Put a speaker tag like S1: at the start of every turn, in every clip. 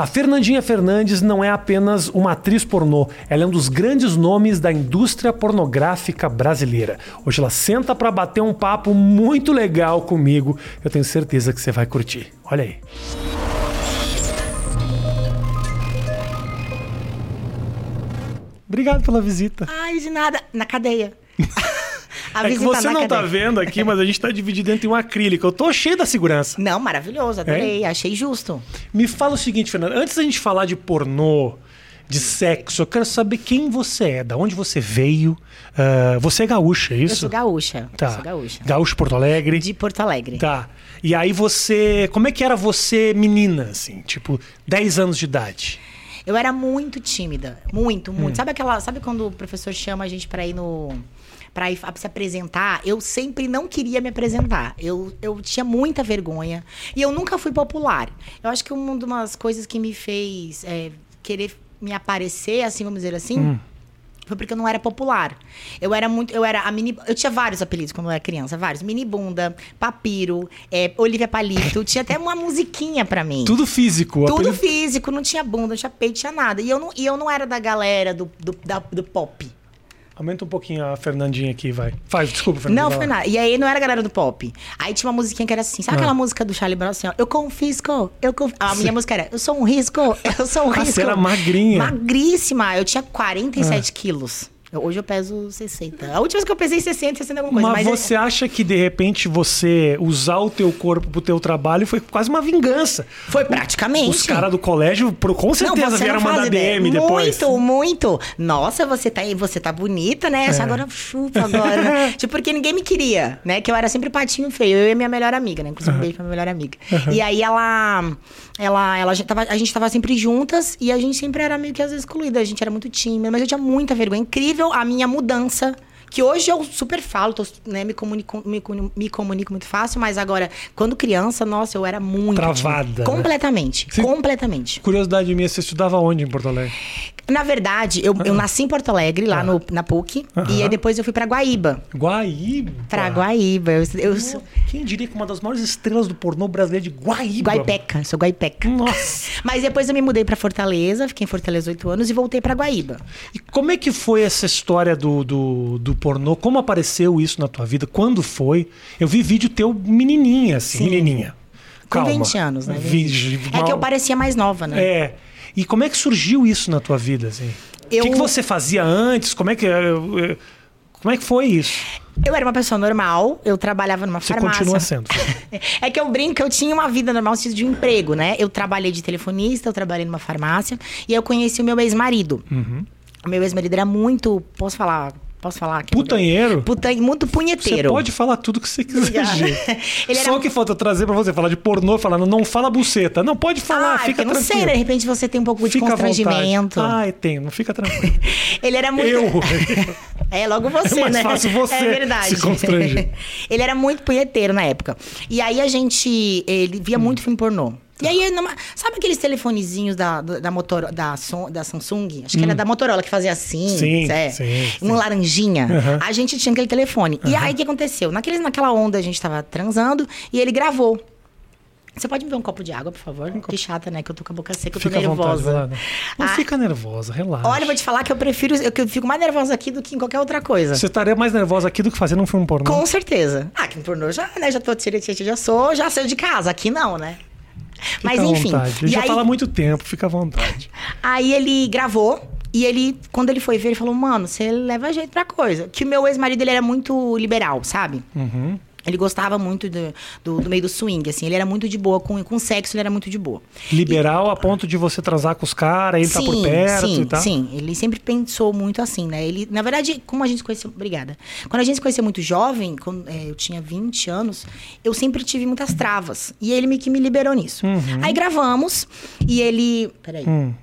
S1: A Fernandinha Fernandes não é apenas uma atriz pornô, ela é um dos grandes nomes da indústria pornográfica brasileira. Hoje ela senta para bater um papo muito legal comigo. Eu tenho certeza que você vai curtir. Olha aí. Obrigado pela visita.
S2: Ai, de nada. Na cadeia.
S1: A é que você não tá vendo aqui, mas a gente tá dividido entre um acrílico. Eu tô cheio da segurança.
S2: Não, maravilhoso, adorei, é? achei justo.
S1: Me fala o seguinte, Fernando, antes da gente falar de pornô, de sexo, eu quero saber quem você é, da onde você veio. Uh, você é gaúcha, é isso? Eu
S2: sou gaúcha.
S1: Tá.
S2: Eu sou gaúcha.
S1: Gaúcho Porto Alegre.
S2: De Porto Alegre.
S1: Tá. E aí você. Como é que era você, menina, assim? Tipo, 10 anos de idade?
S2: Eu era muito tímida. Muito, muito. Hum. Sabe aquela. Sabe quando o professor chama a gente pra ir no para se apresentar, eu sempre não queria me apresentar. Eu, eu tinha muita vergonha. E eu nunca fui popular. Eu acho que uma das coisas que me fez é, querer me aparecer, assim, vamos dizer assim. Hum. Foi porque eu não era popular. Eu era muito. Eu era a mini. Eu tinha vários apelidos quando eu era criança, vários. Mini bunda, papiro, é, Olivia Palito. tinha até uma musiquinha para mim.
S1: Tudo físico.
S2: Tudo apelido... físico, não tinha bunda, não tinha peito, não tinha nada. E eu não, e eu não era da galera do, do, da, do pop.
S1: Aumenta um pouquinho a Fernandinha aqui, vai. Faz, desculpa, Fernandinha.
S2: Não, foi nada. E aí não era a galera do pop. Aí tinha uma musiquinha que era assim, sabe ah. aquela música do Charlie Brown assim, ó? Eu confisco, eu confisco. A minha música era, eu sou um risco, eu sou um ah, risco. Você
S1: era magrinha.
S2: Magríssima. Eu tinha 47 ah. quilos. Hoje eu peso 60. A última vez que eu pesei 60, 60 alguma coisa.
S1: Mas, mas você é... acha que de repente você usar o teu corpo pro teu trabalho foi quase uma vingança?
S2: Foi praticamente.
S1: Os caras do colégio com certeza não, vieram mandar DM ideia. depois.
S2: Muito, muito. Nossa, você tá, você tá bonita, né? É. Agora chupa agora. tipo, porque ninguém me queria, né? Que eu era sempre patinho feio. Eu e a minha melhor amiga, né? Inclusive, um beijo pra minha melhor amiga. Uhum. E aí ela ela, ela tava, a gente tava sempre juntas e a gente sempre era meio que às vezes excluída. A gente era muito tímida, mas eu tinha muita vergonha. Incrível a minha mudança que hoje eu super falo, tô, né, me, comunico, me, me, comunico muito fácil, mas agora, quando criança, nossa, eu era muito.
S1: Travada.
S2: Né? Completamente. Né? Completamente.
S1: Curiosidade minha, você estudava onde em Porto Alegre?
S2: Na verdade, eu, eu nasci em Porto Alegre, lá ah. no, na PUC, e aí depois eu fui pra Guaíba.
S1: Guaíba?
S2: Pra Guaíba. Eu, eu.
S1: Quem diria que uma das maiores estrelas do pornô brasileiro é de Guaíba?
S2: Guaipeca, sou Guaipeca.
S1: Nossa.
S2: Mas depois eu me mudei pra Fortaleza, fiquei em Fortaleza oito anos e voltei pra Guaíba.
S1: E como é que foi essa história do, do, do pornô? Como apareceu isso na tua vida? Quando foi? Eu vi vídeo teu menininha, assim, Sim. menininha.
S2: Calma. Com 20 anos, né? Vi, é que eu parecia mais nova, né?
S1: É. E como é que surgiu isso na tua vida, assim? Eu... O que, que você fazia antes? Como é que... Como é que foi isso?
S2: Eu era uma pessoa normal, eu trabalhava numa
S1: Você
S2: farmácia.
S1: Você continua sendo.
S2: é que eu brinco que eu tinha uma vida normal, no de um emprego, né? Eu trabalhei de telefonista, eu trabalhei numa farmácia e eu conheci o meu ex-marido. Uhum. O meu ex-marido era muito, posso falar, Posso falar aqui?
S1: Putanheiro?
S2: Putan... Muito punheteiro.
S1: Você pode falar tudo que você quiser, gente. Só o que falta trazer pra você, falar de pornô, falando, não fala buceta. Não, pode falar, ah, fica tranquilo. não sei,
S2: de repente você tem um pouco de fica constrangimento.
S1: Ai, tem, não fica tranquilo.
S2: ele era muito...
S1: Eu?
S2: é, logo você, é
S1: mais
S2: né?
S1: fácil você
S2: É verdade.
S1: se constranger.
S2: ele era muito punheteiro na época. E aí a gente... Ele via hum. muito filme pornô. E aí, sabe aqueles telefonezinhos da, da, motor, da, da Samsung? Acho que hum. era da Motorola que fazia assim,
S1: sim, é, sim,
S2: uma laranjinha. Uhum. A gente tinha aquele telefone. Uhum. E aí, o que aconteceu? Naquele, naquela onda, a gente tava transando e ele gravou. Você pode me ver um copo de água, por favor? Um que chata, né? Que eu tô com a boca seca, eu tô fica nervosa.
S1: Vontade, não ah, fica nervosa, relaxa.
S2: Olha, eu vou te falar que eu prefiro. Eu, eu fico mais nervosa aqui do que em qualquer outra coisa.
S1: Você estaria mais nervosa aqui do que fazendo um filme pornô?
S2: Com certeza. Ah, que um pornô já, né? Já tô já sou, já saiu de casa. Aqui não, né?
S1: Fica Mas enfim. Ele já aí... fala há muito tempo, fica à vontade.
S2: Aí ele gravou. E ele, quando ele foi ver, ele falou: Mano, você leva jeito pra coisa. Que o meu ex-marido ele era muito liberal, sabe? Uhum. Ele gostava muito do, do, do, meio do swing, assim. Ele era muito de boa. Com, com sexo, ele era muito de boa.
S1: Liberal e, a ponto de você transar com os caras, ele sim, tá por perto
S2: sim,
S1: e tal?
S2: Sim, ele sempre pensou muito assim, né? Ele, na verdade, como a gente se conheceu... Obrigada. Quando a gente se conheceu muito jovem, quando é, eu tinha 20 anos, eu sempre tive muitas travas. E ele me, que me liberou nisso. Uhum. Aí gravamos e ele... Peraí. Hum.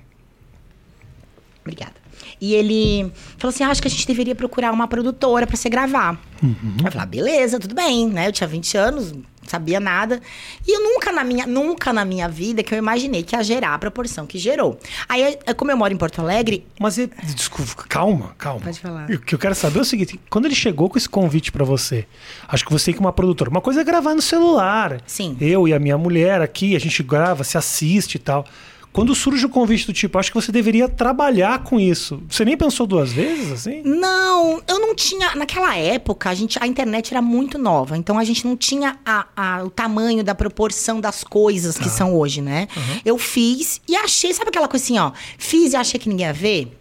S2: Obrigada. E ele falou assim: ah, acho que a gente deveria procurar uma produtora para você gravar. Uhum. Eu falei, ah, beleza, tudo bem, né? Eu tinha 20 anos, não sabia nada. E eu nunca na minha, nunca na minha vida que eu imaginei que ia gerar a proporção que gerou. Aí, como eu moro em Porto Alegre.
S1: Mas, desculpa, calma, calma.
S2: Pode falar.
S1: O que eu quero saber é o seguinte: quando ele chegou com esse convite para você, acho que você que uma produtora, uma coisa é gravar no celular.
S2: Sim.
S1: Eu e a minha mulher aqui, a gente grava, se assiste e tal. Quando surge o convite do tipo, acho que você deveria trabalhar com isso. Você nem pensou duas vezes, assim?
S2: Não, eu não tinha. Naquela época, a, gente, a internet era muito nova. Então a gente não tinha a, a, o tamanho da proporção das coisas que são hoje, né? Eu fiz e achei, sabe aquela coisa assim, ó? Fiz e achei que ninguém ia ver?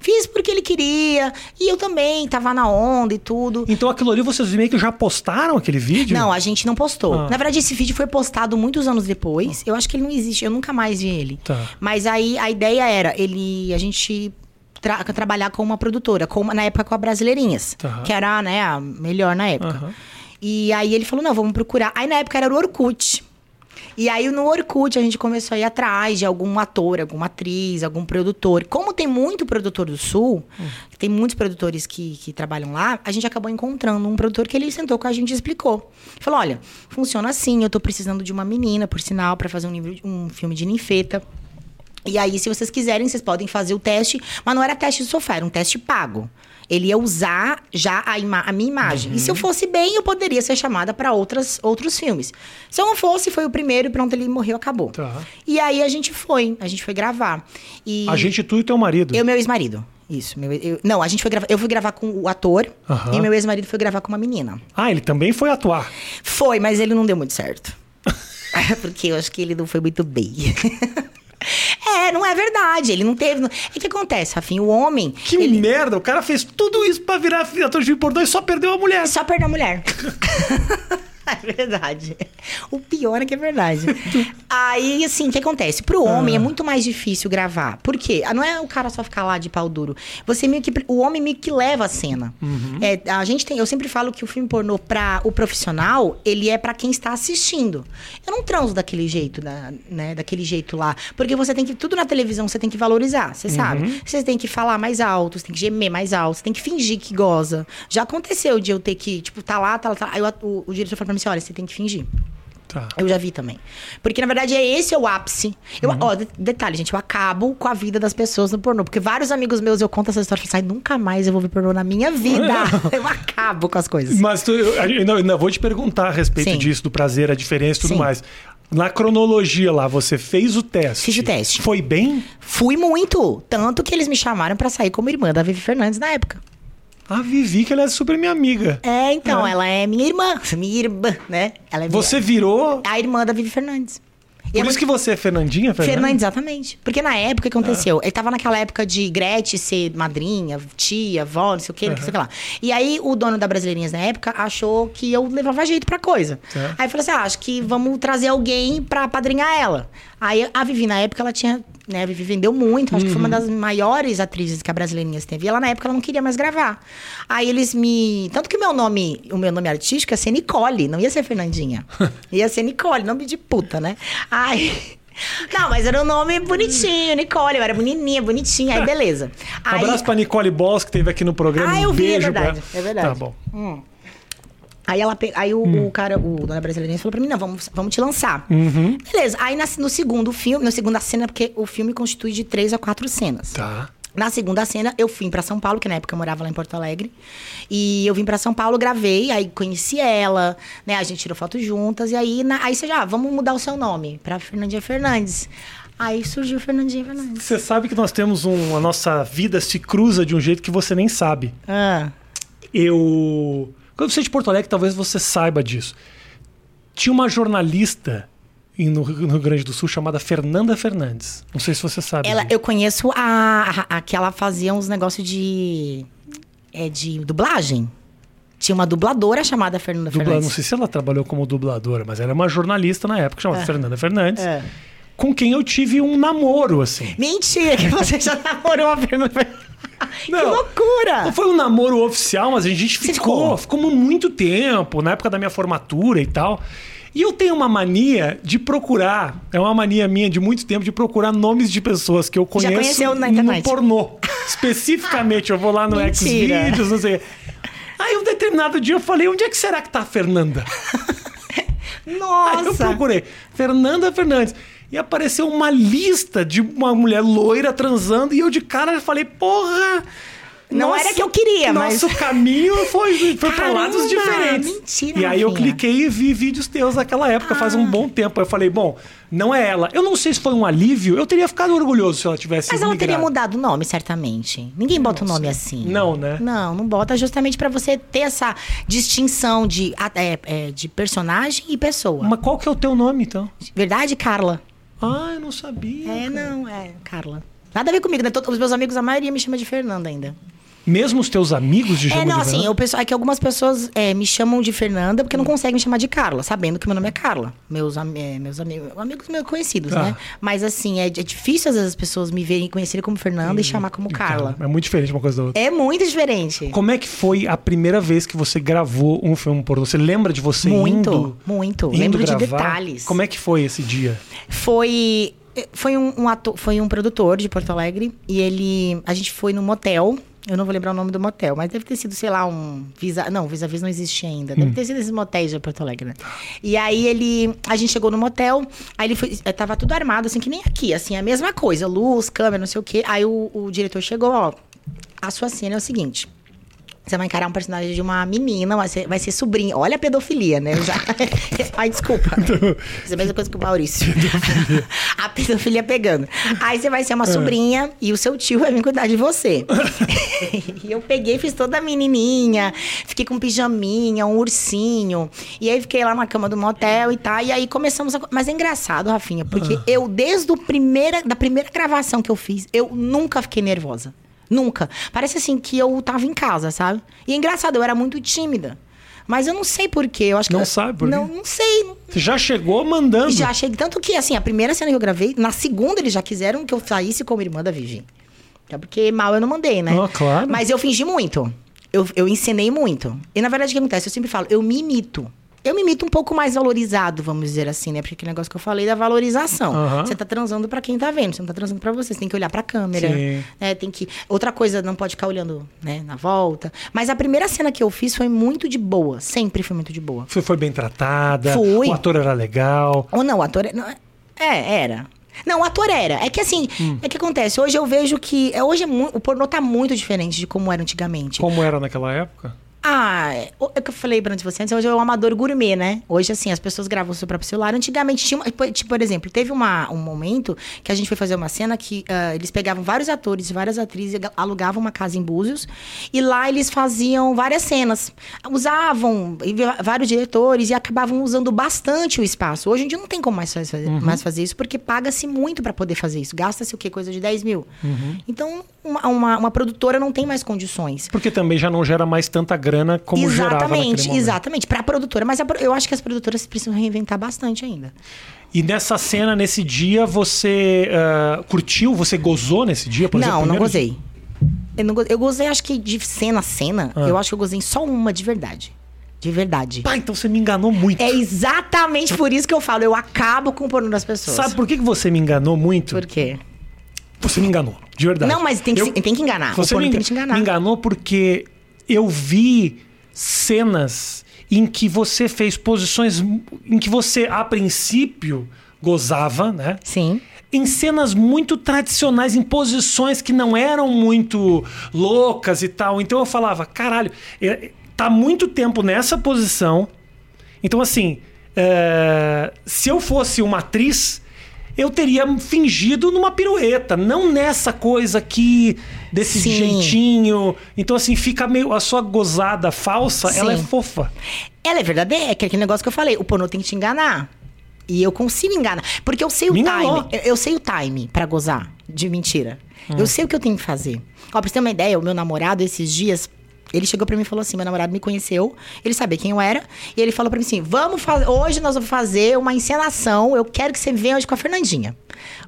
S2: Fiz porque ele queria. E eu também tava na onda e tudo.
S1: Então aquilo ali vocês meio que já postaram aquele vídeo?
S2: Não, a gente não postou.
S1: Ah.
S2: Na verdade, esse vídeo foi postado muitos anos depois. Eu acho que ele não existe, eu nunca mais vi ele.
S1: Tá.
S2: Mas aí a ideia era ele a gente tra- trabalhar com uma produtora, com uma- na época com a Brasileirinhas,
S1: Tá.
S2: que era, né, a melhor na época.
S1: Aham.
S2: E aí ele falou: "Não, vamos procurar". Aí na época era o Orkut. E aí no Orkut a gente começou a ir atrás de algum ator, alguma atriz, algum produtor. Como tem muito produtor do Sul, tem muitos produtores que, que trabalham lá, a gente acabou encontrando um produtor que ele sentou com a gente e explicou. Falou: olha, funciona assim, eu tô precisando de uma menina, por sinal, para fazer um, livro- um filme de ninfeta. E aí, se vocês quiserem, vocês podem fazer o teste, mas não era teste de sofá, era um teste pago. Ele ia usar já a, ima- a minha imagem. E se eu fosse bem, eu poderia ser chamada para outros filmes. Se eu não fosse, foi o primeiro e pronto, ele morreu, acabou.
S1: Tá.
S2: E aí a gente foi, a gente foi gravar. E
S1: A gente, tu e teu marido.
S2: eu e meu ex-marido. Isso. Meu, eu- não, a gente foi gravar. Eu fui gravar com o ator
S1: Aham.
S2: e meu ex-marido foi gravar com uma menina.
S1: Ah, ele também foi atuar.
S2: Foi, mas ele não deu muito certo. Porque eu acho que ele não foi muito bem. é, não é verdade. Ele não teve. O que acontece, Rafinha? O homem.
S1: Que
S2: ele
S1: merda, o cara fez tudo isso pra virar ator de pornô e só perdeu a mulher.
S2: só perdeu a mulher. É verdade. O pior é que é verdade. Aí, assim, o que acontece? Pro homem é muito mais difícil gravar. Por quê? Ah, Não é o cara só ficar lá de pau duro. Você meio que. O homem meio que leva a cena. É, a gente tem. Eu sempre falo que o filme pornô, pra o profissional, ele é pra quem está assistindo. Eu não transo daquele jeito, da, né? Daquele jeito lá. Porque você tem que. Tudo na televisão você tem que valorizar, você sabe? Você tem que falar mais alto, você tem que gemer mais alto, você tem que fingir que goza. Já aconteceu de eu ter que, tipo, tá lá, tá lá, tá lá. Aí o, o, o diretor falou pra mim assim: olha, você tem que fingir.
S1: Tá.
S2: Eu já vi também. Porque, na verdade, é esse é o ápice. Eu, ó, de- detalhe, gente, eu acabo com a vida das pessoas no pornô. Porque vários amigos meus, eu conto essa história e falo assim, "Ai, nunca mais eu vou ver pornô na minha vida. eu acabo com as coisas.
S1: Mas tu, eu ainda, ainda vou te perguntar a respeito
S2: Sim.
S1: disso, do prazer, a diferença e tudo
S2: Sim.
S1: mais. Na cronologia lá, você fez o teste.
S2: Fiz o teste.
S1: Foi bem?
S2: Fui muito. Tanto que eles me chamaram pra sair como irmã da Vivi Fernandes na época.
S1: A Vivi, que ela é super minha amiga.
S2: É, então,
S1: É.
S2: ela é minha irmã. Minha irmã, né? Ela é minha-
S1: Você virou.
S2: a irmã da Vivi Fernandes. E
S1: Por
S2: é
S1: isso que você é Fernandinha, Fernanda?
S2: Fernandes, exatamente. Porque na época, o que
S1: Ah.
S2: aconteceu? Ele tava naquela época de Gretchen ser madrinha, tia, avó, não sei o quê, não sei o que lá. E aí, o dono da Brasileirinhas na época achou que eu levava jeito pra coisa. Aí eu falei assim, ah, acho que vamos trazer alguém pra padrinhar ela. Aí a Vivi, na época, ela tinha... Né, a Vivi vendeu muito, acho que foi uma
S1: Uhum.
S2: das maiores atrizes que a Brasileirinhas teve. E ela, na época, ela não queria mais gravar. Aí eles me... Tanto que o meu nome, o meu nome artístico ia ser Nicole, não ia ser Fernandinha. ia ser Nicole, nome de puta, né? Aí... Não, mas era um nome bonitinho, Nicole. Eu era menininha, bonitinha. Aí, beleza.
S1: Um
S2: Aí,
S1: abraço pra Nicole Boss, que teve aqui no programa.
S2: Ah,
S1: um
S2: eu vi, é verdade,
S1: pra...
S2: é verdade.
S1: Tá bom.
S2: Aí, ela, aí o,
S1: Hum.
S2: o cara, o dona brasileira falou pra mim: não, vamos, vamos te lançar.
S1: Uhum.
S2: Beleza. Aí na- no segundo filme, na segunda cena, porque o filme constitui de três a quatro cenas.
S1: Tá.
S2: Na segunda cena, eu fui pra São Paulo, que na época eu morava lá em Porto Alegre. E eu vim pra São Paulo, gravei, aí conheci ela, né? A gente tirou foto juntas. E aí, na- aí você já, "Ah, vamos mudar o seu nome pra Fernandinha Fernandes. Aí surgiu Fernandinha Fernandes.
S1: Você sabe que nós temos um. A nossa vida se cruza de um jeito que você nem sabe.
S2: Ah,
S1: Eu. Quando você é de Porto Alegre, talvez você saiba disso. Tinha uma jornalista no Rio Grande do Sul chamada Fernanda Fernandes. Não sei se você sabe.
S2: ela, eu conheço a, a, a que ela fazia uns negócios de. É de dublagem. Tinha uma dubladora chamada Fernanda
S1: Dubla-
S2: Fernandes.
S1: Não sei se ela trabalhou como dubladora, mas ela é uma jornalista na época chamada Fernanda Fernandes,
S2: É.
S1: com quem eu tive um namoro, assim.
S2: Mentira, que você já namorou a Fernanda Fernandes. que
S1: Não.
S2: loucura!
S1: Não foi um namoro oficial, mas a gente ficou,
S2: ficou?
S1: ficamos muito tempo, na época da minha formatura e tal. E eu tenho uma mania de procurar, é uma mania minha de muito tempo, de procurar nomes de pessoas que eu conheço no pornô. Especificamente, eu vou lá no. Xvideos, não sei. Aí um determinado dia eu falei, onde é que será que tá a Fernanda? Aí eu
S2: Nossa!
S1: procurei, Fernanda Fernandes. E apareceu uma lista de uma mulher loira transando e eu de cara falei, porra,
S2: Não
S1: Nossa,
S2: era que eu queria, mas.
S1: Nosso caminho foi, foi
S2: Caramba,
S1: lados diferentes.
S2: mentira,
S1: E aí eu cliquei e vi vídeos teus naquela época, faz
S2: Ah.
S1: um bom tempo. Aí eu falei, bom, não é ela. Eu não sei se foi um alívio, eu teria ficado orgulhoso se ela tivesse
S2: Mas ela teria
S1: migrado.
S2: mudado o nome, certamente. Ninguém bota o nome assim.
S1: Não, né?
S2: Não, não bota justamente pra você ter essa distinção de, é, é, de personagem e pessoa.
S1: Mas qual que é o teu nome, então?
S2: Verdade, Carla?
S1: Ah, eu não sabia.
S2: É, não, é, Carla. Nada a ver comigo, né? Todos os meus amigos, a maioria me chama de Fernanda ainda.
S1: Mesmo os teus amigos de
S2: É,
S1: chamam
S2: não,
S1: de
S2: assim, pessoal, é que algumas pessoas é, me chamam de Fernanda porque não conseguem me chamar de Carla, sabendo que meu nome é Carla. Meus, é, meus amigos, amigos meus conhecidos,
S1: Ah.
S2: né? Mas assim, é, é difícil às vezes as pessoas me verem e conhecerem como Fernanda e chamar como Carla.
S1: É muito diferente uma coisa da outra.
S2: É muito diferente.
S1: Como é que foi a primeira vez que você gravou um filme pornô? Você lembra de você
S2: Muito,
S1: indo?
S2: muito.
S1: indo
S2: Lembro de
S1: gravar?
S2: detalhes.
S1: Como é que foi esse dia?
S2: Foi. Foi um, um ator, foi um produtor de Porto Alegre e ele. A gente foi num motel. Eu não vou lembrar o nome do motel, mas deve ter sido, sei lá, um Visa. Não, Visa Vis não existe ainda. Deve ter sido esses motéis de Porto Alegre, né? E aí ele. A gente chegou no motel, aí ele foi. eh, Tava tudo armado, assim, que nem aqui, assim, a mesma coisa, luz, câmera, não sei o quê. Aí o, o diretor chegou, ó. A sua cena é o seguinte. Você vai encarar um personagem de uma menina, vai ser, vai ser sobrinha. Olha a pedofilia, né? Eu já... Ai, desculpa. Fiz a mesma coisa que o Maurício. a pedofilia pegando. Aí você vai ser uma sobrinha e o seu tio vai vir cuidar de você. e eu peguei, fiz toda a menininha, fiquei com um pijaminha, um ursinho. E aí fiquei lá na cama do motel e tal. E aí começamos a. Mas é engraçado, Rafinha, porque eu, desde o primeira, da primeira gravação que eu fiz, eu nunca fiquei nervosa. Nunca. Parece assim que eu tava em casa, sabe? E é engraçado, eu era muito tímida. Mas eu não sei porquê. Eu acho que
S1: Não
S2: eu-
S1: sabe por quê?
S2: Não, não sei.
S1: Você já chegou mandando.
S2: Já cheguei. Tanto que, assim, a primeira cena que eu gravei, na segunda eles já quiseram que eu saísse como irmã da Vivi. Até porque mal eu não mandei, né?
S1: Ah, claro.
S2: Mas eu fingi muito. Eu, eu ensinei muito. E na verdade o que acontece? Eu sempre falo, eu me imito. Eu me imito um pouco mais valorizado, vamos dizer assim, né? Porque aquele negócio que eu falei da valorização.
S1: Aham.
S2: Você tá transando pra quem tá vendo, você não tá transando pra você. Você tem que olhar pra câmera.
S1: Sim.
S2: Né? Tem que. Outra coisa, não pode ficar olhando, né, na volta. Mas a primeira cena que eu fiz foi muito de boa. Sempre foi muito de boa.
S1: Você foi bem tratada.
S2: Fui.
S1: O ator era legal.
S2: Ou não, o ator. é- não, É, era. Não, o ator era. É que assim,
S1: Hum.
S2: é que acontece. Hoje eu vejo que. é, Hoje é mu- o pornô tá muito diferente de como era antigamente.
S1: Como era naquela época?
S2: Ah, é o é que eu falei pra você antes, hoje é o amador gourmet, né? Hoje, assim, as pessoas gravam o seu próprio celular. Antigamente tinha, uma- tipo, por exemplo, teve uma, um momento que a gente foi fazer uma cena que ah, eles pegavam vários atores, várias atrizes, e alugavam uma casa em Búzios, e lá eles faziam várias cenas. Usavam e vários diretores e acabavam usando bastante o espaço. Hoje em dia não tem como mais fazer, mais fazer isso, porque paga-se muito pra poder fazer isso. Gasta-se o quê? Coisa de 10 mil. Então, uma, uma, uma produtora não tem mais condições.
S1: Porque também já não gera mais tanta grana como gerava naquele
S2: Exatamente, exatamente. Pra produtora. Mas a eu acho que as produtoras precisam reinventar bastante ainda.
S1: E nessa cena, nesse dia, você ah, curtiu? Você gozou nesse dia? Por exemplo,
S2: não, não gozei. Eu, não go- eu gozei, acho que de cena a cena,
S1: Ah.
S2: eu acho que eu gozei só uma de verdade. De verdade.
S1: Pá, então você me enganou muito.
S2: É exatamente por isso que eu falo, eu acabo com o porno das pessoas.
S1: Sabe por que que você me enganou muito?
S2: por quê?
S1: Você me enganou, de verdade.
S2: Não, mas tem que,
S1: Eu-
S2: se- tem que enganar.
S1: Você
S2: o porno
S1: me,
S2: tem que te enganar.
S1: me enganou porque eu vi cenas em que você fez posições em que você, a princípio, gozava, né?
S2: Sim.
S1: Em cenas muito tradicionais, em posições que não eram muito loucas e tal. Então eu falava, caralho, é, tá muito tempo nessa posição. Então, assim, é, se eu fosse uma atriz, eu teria fingido numa pirueta, não nessa coisa aqui, desse
S2: Sim.
S1: jeitinho. Então, assim, fica meio. A sua gozada falsa, ela é
S2: Sim.
S1: fofa.
S2: Ela é verdadeira, é que aquele negócio que eu falei, o pornô tem que te enganar. E eu consigo enganar. Porque eu sei o
S1: Me
S2: time.
S1: enganou.
S2: Eu, sei o time pra gozar de mentira.
S1: Hum.
S2: Eu sei o que eu tenho que fazer. Ó, pra você ter uma ideia, o meu namorado, esses dias, ele chegou pra mim e falou assim: meu namorado me conheceu, ele sabia quem eu era, e ele falou pra mim assim: vamos fazer. Hoje nós vamos fazer uma encenação. Eu quero que você venha hoje com a Fernandinha.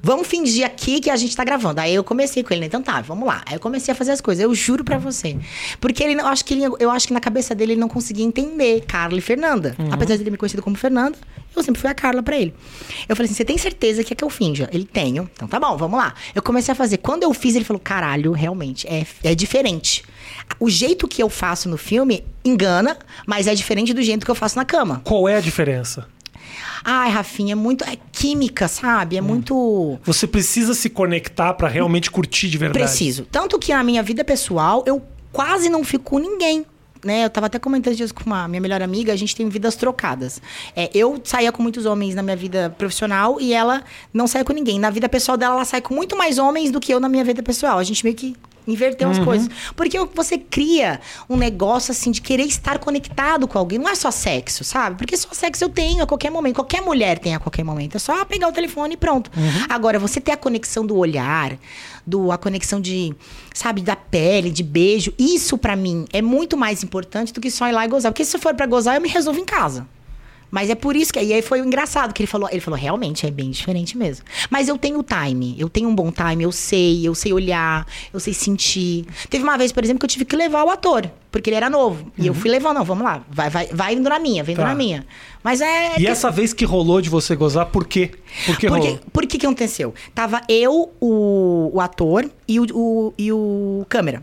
S2: Vamos fingir aqui que a gente tá gravando. Aí eu comecei com ele, né? Então tá, vamos lá. Aí eu comecei a fazer as coisas. Eu juro pra você. Porque ele não, acho que ele, eu acho que na cabeça dele ele não conseguia entender Carla e Fernanda. Apesar de ele me conhecido como Fernanda, eu sempre fui a Carla pra ele. Eu falei assim: você tem certeza que é que eu finja? Ele tenho. Então tá bom, vamos lá. Eu comecei a fazer. Quando eu fiz, ele falou: caralho, realmente, é, é diferente. O jeito que eu faço no filme engana, mas é diferente do jeito que eu faço na cama.
S1: Qual é a diferença?
S2: Ai, Rafinha, é muito. É química, sabe? É muito.
S1: Você precisa se conectar pra realmente curtir de verdade.
S2: Preciso. Tanto que na minha vida pessoal, eu quase não fico com ninguém. Né, eu tava até comentando isso com uma minha melhor amiga, a gente tem vidas trocadas. É, eu saía com muitos homens na minha vida profissional e ela não saía com ninguém. Na vida pessoal dela, ela sai com muito mais homens do que eu na minha vida pessoal. A gente meio que inverter as coisas. Porque você cria um negócio assim de querer estar conectado com alguém. Não é só sexo, sabe? Porque só sexo eu tenho a qualquer momento. Qualquer mulher tem a qualquer momento. É só pegar o telefone e pronto. Agora, você ter a conexão do olhar, do a conexão de, sabe, da pele, de beijo. Isso pra mim é muito mais importante do que só ir lá e gozar. Porque se for pra gozar, eu me resolvo em casa. Mas é por isso que. E aí foi o engraçado que ele falou. Ele falou, realmente, é bem diferente mesmo. Mas eu tenho time. Eu tenho um bom time, eu sei, eu sei olhar, eu sei sentir. Teve uma vez, por exemplo, que eu tive que levar o ator, porque ele era novo. E eu fui levando, não, vamos lá. Vai, vai, vai indo na minha, vem
S1: Tá.
S2: na minha. Mas é.
S1: E essa vez que rolou de você gozar, por quê? Por que
S2: Por
S1: rolou?
S2: que, por que que aconteceu? Tava eu, o, o ator e o, o- e o câmera.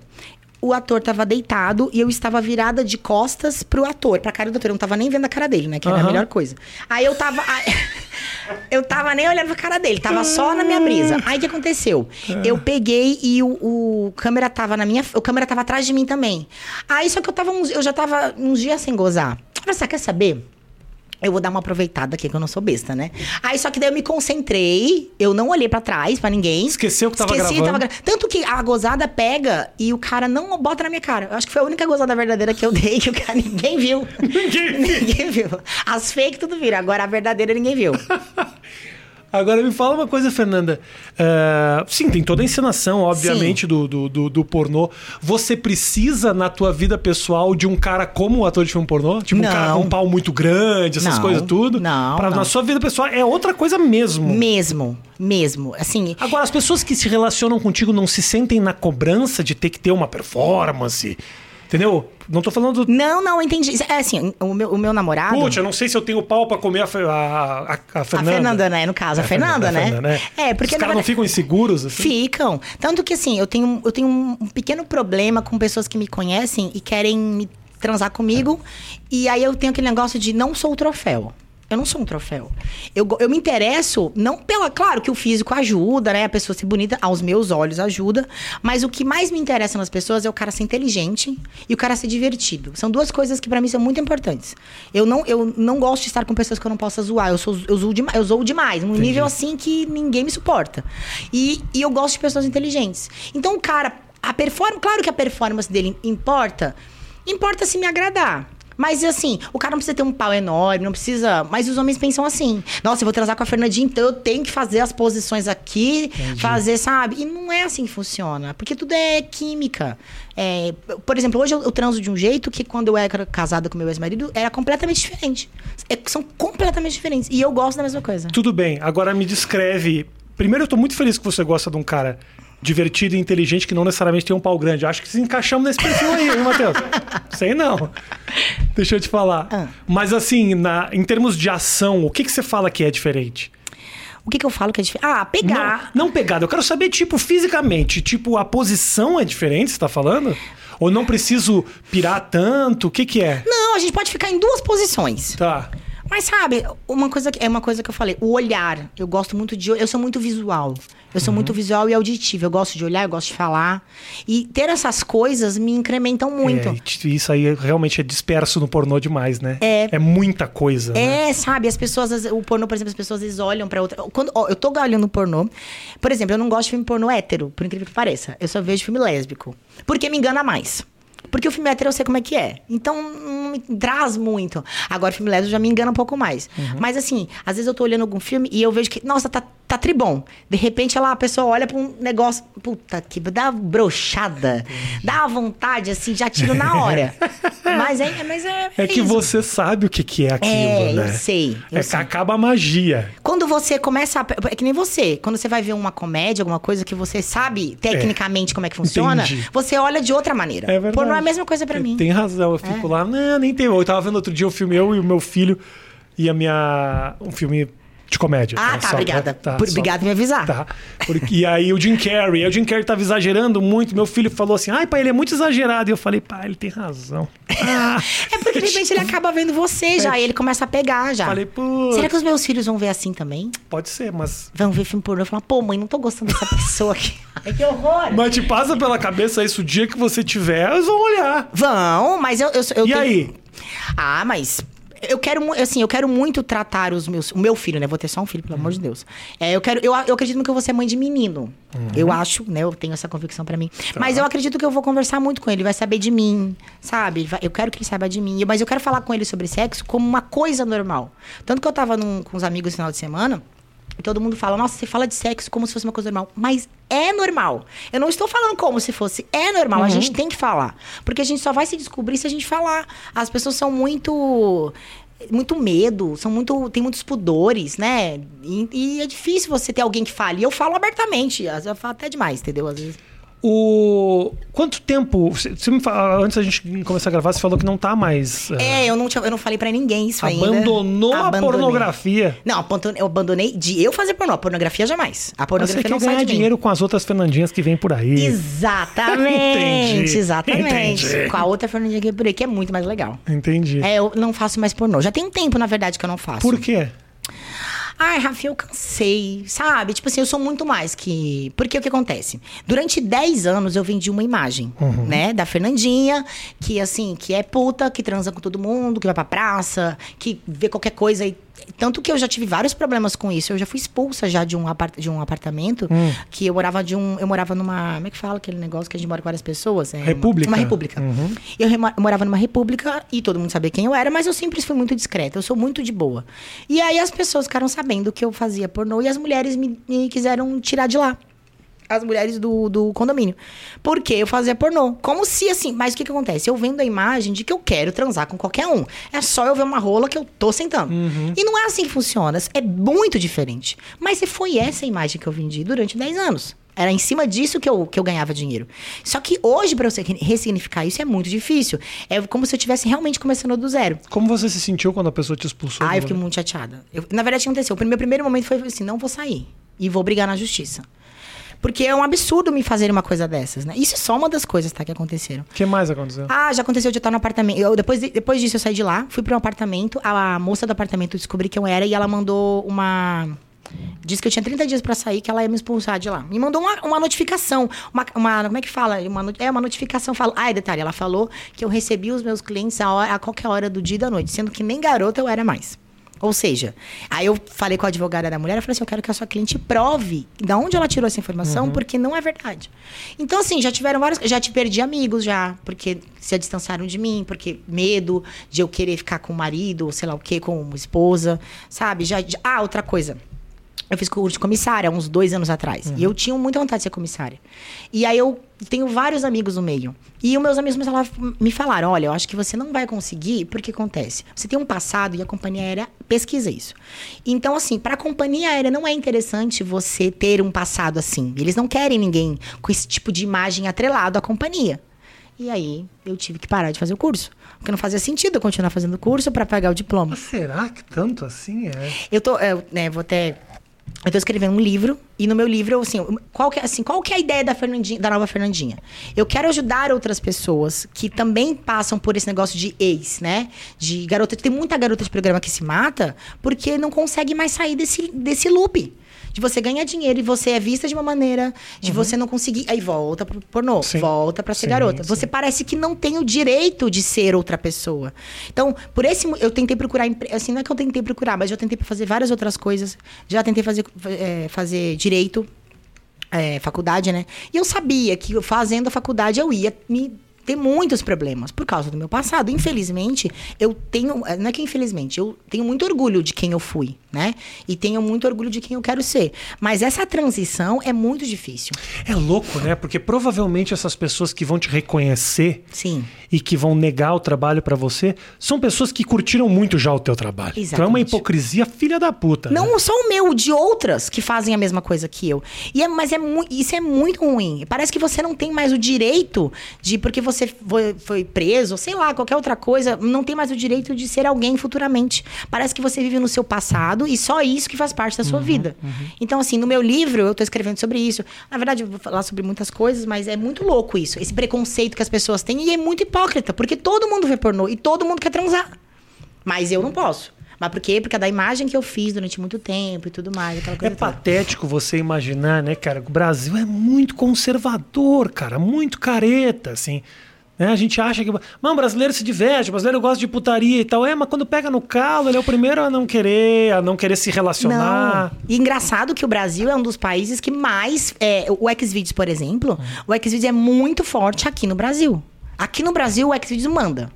S2: O ator tava deitado e eu estava virada de costas pro ator, pra cara do ator. Eu não tava nem vendo a cara dele, né? Que era
S1: Aham.
S2: a melhor coisa. Aí eu tava. eu tava nem olhando pra cara dele, tava só na minha brisa. Aí o que aconteceu? Eu peguei e o, o câmera tava na minha. O câmera tava atrás de mim também. Aí só que eu tava uns, eu já tava uns dias sem gozar. Você quer saber? Eu vou dar uma aproveitada aqui, que eu não sou besta, né? Aí só que daí eu me concentrei, eu não olhei pra trás pra ninguém.
S1: Esqueceu que tava
S2: Esqueci,
S1: gravando.
S2: gra- Tanto que a gozada pega e o cara não bota na minha cara. Eu acho que foi a única gozada verdadeira que eu dei que o cara ninguém viu.
S1: Ninguém viu.
S2: ninguém viu. As fake tudo vira, agora a verdadeira ninguém viu.
S1: Agora me fala uma coisa, Fernanda. É, sim, tem toda a encenação, obviamente, do, do, do, do pornô. Você precisa, na tua vida pessoal, de um cara como o ator de filme pornô? Tipo, um
S2: Não.
S1: cara com um pau muito grande, essas
S2: Não.
S1: coisas tudo?
S2: Não,
S1: Pra,
S2: não.
S1: Na sua vida pessoal é outra coisa mesmo.
S2: Mesmo, mesmo. Assim,
S1: Agora, as pessoas que se relacionam contigo não se sentem na cobrança de ter que ter uma performance. Entendeu? Não tô falando.
S2: não, não, entendi. É assim, o meu, o meu namorado.
S1: Putz, eu não sei se eu tenho pau pra comer a, a, a, a
S2: a
S1: Fernanda.
S2: Fernanda, né? No caso, a,
S1: É,
S2: Fernanda,
S1: a
S2: né?
S1: Fernanda, né?
S2: É, porque
S1: Os caras não ficam inseguros, assim?
S2: Ficam. Tanto que, assim, eu tenho, eu tenho um pequeno problema com pessoas que me conhecem e querem me transar comigo. E aí eu tenho aquele negócio de não sou o troféu. Eu não sou um troféu. Eu, eu me interesso, não pela. Claro que o físico ajuda, né? A pessoa ser bonita, aos meus olhos ajuda. Mas o que mais me interessa nas pessoas é o cara ser inteligente e o cara ser divertido. São duas coisas que pra mim são muito importantes. Eu não, eu não gosto de estar com pessoas que eu não possa zoar. Eu, sou, eu, zoo, dema- eu zoo demais. Num nível assim que ninguém me suporta. E, e eu gosto de pessoas inteligentes. Então o cara. A performance. Claro que a performance dele importa. Importa se me agradar. Mas assim, o cara não precisa ter um pau enorme, não precisa. Mas os homens pensam assim: nossa, eu vou transar com a Fernandinha, então eu tenho que fazer as posições aqui, fazer, sabe? E não é assim que funciona, porque tudo é química. É, por exemplo, hoje eu, eu transo de um jeito que quando eu era casada com meu ex-marido era completamente diferente. É- são completamente diferentes. E eu gosto da mesma coisa.
S1: Tudo bem, agora me descreve. Primeiro, eu tô muito feliz que você gosta de um cara divertido e inteligente que não necessariamente tem um pau grande. Acho que se encaixamos nesse perfil aí, hein, Matheus? Sei não. Deixa eu te falar.
S2: Ah.
S1: Mas assim, na, em termos de ação, o que, que você fala que é diferente?
S2: O que, que eu falo que é diferente? Ah, pegar.
S1: Não, não pegada. Eu quero saber, tipo, fisicamente. Tipo, a posição é diferente, você tá falando? Ou não preciso pirar tanto? O que que é?
S2: Não, a gente pode ficar em duas posições.
S1: Tá.
S2: Mas sabe, uma coisa que é uma coisa que eu falei, o olhar. Eu gosto muito de, eu sou muito visual. Eu sou muito visual e auditivo. Eu gosto de olhar, eu gosto de falar. E ter essas coisas me incrementam muito.
S1: É, e t- isso aí realmente é disperso no pornô demais, né?
S2: É.
S1: É muita coisa. né?
S2: É, sabe, as pessoas, o pornô, por exemplo, as pessoas olham pra outra. Quando, ó, eu tô olhando pornô. Por exemplo, eu não gosto de filme pornô hétero, por incrível que pareça. Eu só vejo filme lésbico. Porque me engana mais. Porque o filme hétero eu sei como é que é. Então não me traz muito. Agora, o filme lésbico já me engana um pouco mais. Mas assim, às vezes eu tô olhando algum filme e eu vejo que, nossa, tá, tá tribom. De repente, ela, a pessoa olha pra um negócio. Puta que dá brochada. Dá uma vontade, assim, já tiro na hora. mas é, mas é.
S1: É que
S2: isso.
S1: você sabe o que, que é aquilo,
S2: É,
S1: né?
S2: eu sei. Eu
S1: é
S2: sei.
S1: que acaba a magia.
S2: Quando você começa a. É que nem você. Quando você vai ver uma comédia, alguma coisa que você sabe tecnicamente como é que funciona,
S1: Entendi.
S2: você olha de outra maneira.
S1: É verdade.
S2: Pornô é a mesma coisa pra
S1: É,
S2: mim.
S1: Tem razão, eu fico lá, não, nem tem. Eu tava vendo outro dia um filme, eu e o meu filho, e a minha. Um filme De comédia.
S2: Ah, tá, obrigada. Por-
S1: só-
S2: obrigado por me avisar.
S1: Tá. Porque- e aí o Jim Carrey, o Jim Carrey tava exagerando muito. Meu filho falou assim: ai, pai, ele é muito exagerado. E eu falei, pai, ele tem razão. Ah,
S2: É porque de repente ele acaba vendo você já, e ele começa a pegar já.
S1: falei, pô.
S2: Será que os meus filhos vão ver assim também?
S1: Pode ser, mas.
S2: Vão ver filme pornô e falar, pô, mãe, não tô gostando dessa pessoa aqui. Ai, que horror!
S1: Mas te passa pela cabeça isso o dia que você tiver, eles vão olhar.
S2: Vão, mas eu, eu, eu
S1: E
S2: tenho-
S1: aí?
S2: Ah, mas eu quero, assim, eu quero muito tratar os meus, o meu filho, né? Vou ter só um filho, pelo amor de Deus. É, eu quero, eu, eu acredito que eu vou ser mãe de menino. Eu acho, né? Eu tenho essa convicção pra mim. Mas eu acredito que eu vou conversar muito com ele, ele vai saber de mim, sabe? Vai- eu quero que ele saiba de mim, mas eu quero falar com ele sobre sexo como uma coisa normal. Tanto que eu tava num- com os amigos no final de semana, todo mundo fala, nossa, você fala de sexo como se fosse uma coisa normal. Mas é normal. Eu não estou falando como se fosse. É normal. A gente tem que falar. Porque a gente só vai se descobrir se a gente falar. As pessoas são muito. Muito medo, são muito. tem muitos pudores, né? E, e é difícil você ter alguém que fale. E eu falo abertamente. Às vezes eu falo até demais, entendeu? Às vezes.
S1: O. Quanto tempo. Você você me fala, antes da gente começar a gravar, você falou que não tá mais. eh,
S2: É, eu não, tinha- eu não falei pra ninguém isso ainda.
S1: abandonou a pornografia.
S2: Não, eu abandonei de eu fazer pornô. A pornografia jamais. A
S1: Você
S2: pornografia
S1: quer
S2: não sai
S1: ganhar dinheiro com as outras Fernandinhas que vêm por aí.
S2: Exatamente,
S1: Entendi,
S2: exatamente.
S1: entendi.
S2: Com a outra Fernandinha aqui por aí, que é muito mais legal.
S1: Entendi.
S2: É, eu não faço mais pornô. Já tem tempo, na verdade, que eu não faço.
S1: Por quê?
S2: Ai, Rafinha, eu cansei, sabe? Tipo assim, eu sou muito mais que. Porque o que acontece? Durante 10 anos eu vendi uma imagem,
S1: Uhum.
S2: né? Da Fernandinha, que assim, que é puta, que transa com todo mundo, que vai pra praça, que vê qualquer coisa e. Tanto que eu já tive vários problemas com isso. Eu já fui expulsa já de um, apart de um apartamento
S1: Hum.
S2: que eu morava de um. Eu morava numa. Como é que fala aquele negócio que a gente mora com várias pessoas? É uma-
S1: República?
S2: Uma, república.
S1: Uhum.
S2: Eu, eu morava numa república e todo mundo sabia quem eu era, mas eu sempre fui muito discreta, eu sou muito de boa. E aí as pessoas ficaram sabendo que eu fazia pornô e as mulheres me, me quiseram tirar de lá. As mulheres do, do condomínio. Porque eu fazia pornô. Como se assim. Mas o que, que acontece? Eu vendo a imagem de que eu quero transar com qualquer um. É só eu ver uma rola que eu tô sentando. E não é assim que funciona. É muito diferente. Mas foi essa a imagem que eu vendi durante 10 anos. Era em cima disso que eu, que eu ganhava dinheiro. Só que hoje, pra você ressignificar isso, é muito difícil. É como se eu estivesse realmente começando do zero.
S1: Como você se sentiu quando a pessoa te expulsou?
S2: Ah, eu fiquei
S1: lugar?
S2: muito chateada. Eu- na verdade, o que aconteceu? O meu primeiro momento foi assim: não vou sair. E vou brigar na justiça. Porque é um absurdo me fazer uma coisa dessas, né? Isso é só uma das coisas, tá? Que aconteceram.
S1: O que mais aconteceu?
S2: Ah, já aconteceu de eu estar no apartamento. Eu, depois, de- depois disso, eu saí de lá, fui para um apartamento. A, moça do apartamento descobri quem eu era e ela mandou uma. Disse que eu tinha 30 dias pra sair, que ela ia me expulsar de lá. Me mandou uma, uma notificação. Uma, uma- Como é que fala? Uma, é uma notificação. Fala, ah, detalhe, ela falou que eu recebi os meus clientes a, hora- a qualquer hora do dia e da noite, sendo que nem garota eu era mais. Ou seja, aí eu falei com a advogada da mulher, eu falei assim, eu quero que a sua cliente prove de onde ela tirou essa informação, porque não é verdade. Então, assim, já tiveram vários... Já te perdi amigos já, porque se distanciaram de mim, porque medo de eu querer ficar com o marido, ou sei lá o quê, com uma esposa, sabe? Já, já- Ah, outra coisa. Eu fiz curso de comissária há uns dois anos atrás. E eu tinha muita vontade de ser comissária. E aí eu tenho vários amigos no meio. E os meus amigos me falaram, olha, eu acho que você não vai conseguir, porque acontece. Você tem um passado e a companhia aérea pesquisa isso. Então, assim, para a companhia aérea não é interessante você ter um passado assim. Eles não querem ninguém com esse tipo de imagem atrelado à companhia. E aí eu tive que parar de fazer o curso. Porque não fazia sentido eu continuar fazendo o curso para pegar o diploma.
S1: Mas será que tanto assim é?
S2: Eu tô, eu, né, vou até. Eu tô escrevendo um livro, e no meu livro, assim, qual que, é- assim, qual que é a ideia da, Fernandinha, da nova Fernandinha? Eu quero ajudar outras pessoas que também passam por esse negócio de ex, né? De garota. Tem muita garota de programa que se mata porque não consegue mais sair desse, desse loop. De você ganhar dinheiro e você é vista de uma maneira, de você não conseguir. Aí volta pro pornô,
S1: Uhum. Sim.
S2: volta pra ser
S1: Sim,
S2: garota.
S1: sim.
S2: Você parece que não tem o direito de ser outra pessoa. Então, por esse eu tentei procurar, assim, não é que eu tentei procurar, mas eu tentei fazer várias outras coisas. Já tentei fazer, eh, fazer direito, eh, faculdade, né? E eu sabia que fazendo a faculdade eu ia me ter muitos problemas por causa do meu passado. Infelizmente, eu tenho, eh, não é que infelizmente, eu tenho muito orgulho de quem eu fui, né? E tenho muito orgulho de quem eu quero ser. Mas essa transição é muito difícil.
S1: É louco, né? Porque provavelmente essas pessoas que vão te reconhecer
S2: Sim.
S1: e que vão negar o trabalho pra você são pessoas que curtiram muito já o teu trabalho. Então é uma
S2: Exatamente.
S1: hipocrisia filha da puta. né?
S2: Não só o meu, de outras que fazem a mesma coisa que eu. E é, mas é isso é muito ruim. Parece que você não tem mais o direito de. Porque você você foi, preso, sei lá, qualquer outra coisa, não tem mais o direito de ser alguém futuramente. Parece que você vive no seu passado e só isso que faz parte da sua vida. Então, assim, no meu livro, eu tô escrevendo sobre isso. Na verdade, eu vou falar sobre muitas coisas, mas é muito louco isso. Esse preconceito que as pessoas têm e é muito hipócrita, porque todo mundo vê pornô e todo mundo quer transar. Mas eu não posso. Mas por quê? Porque é da imagem que eu fiz durante muito tempo e tudo mais. Aquela
S1: É
S2: coisa toda.
S1: patético você imaginar, né, cara? que O Brasil é muito conservador, cara, muito careta, assim. Né? A gente acha que. Não, o brasileiro se diverte, brasileiro gosta de putaria e tal. É, mas quando pega no calo, ele é o primeiro a não querer, a não querer se relacionar.
S2: Não. E engraçado que o Brasil é um dos países que mais. é, o Xvideos, por exemplo, o Xvideos é muito forte aqui no Brasil. Aqui no Brasil, o Xvideos manda.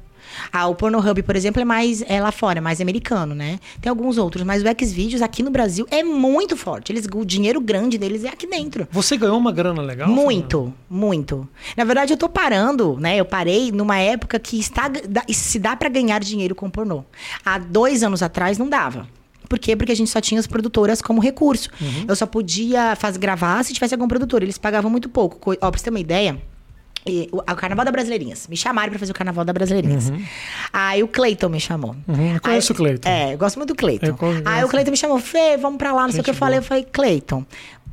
S2: Ah, o Pornhub, por exemplo, é mais é lá fora, é mais americano, né? Tem alguns outros, mas o Xvideos aqui no Brasil é muito forte. Eles, o dinheiro grande deles é aqui dentro.
S1: Você ganhou uma grana legal?
S2: Muito, muito. Na verdade, eu tô parando, né? Eu parei numa época que está, se dá pra ganhar dinheiro com pornô. Há dois anos atrás não dava. Por quê? Porque a gente só tinha as produtoras como recurso. Eu só podia fazer, gravar se tivesse algum produtor. Eles pagavam muito pouco. Co- Ó, pra você ter uma ideia. E o, o Carnaval da Brasileirinhas. Me chamaram pra fazer o Carnaval da Brasileirinhas. Aí o Cleiton me chamou.
S1: Uhum, eu conheço
S2: Aí-
S1: o Cleiton.
S2: É, eu gosto muito do Cleiton. Aí o Cleiton me chamou, Fê, vamos pra lá, não sei o que eu
S1: Gente
S2: falei.
S1: boa.
S2: Eu falei, Cleiton,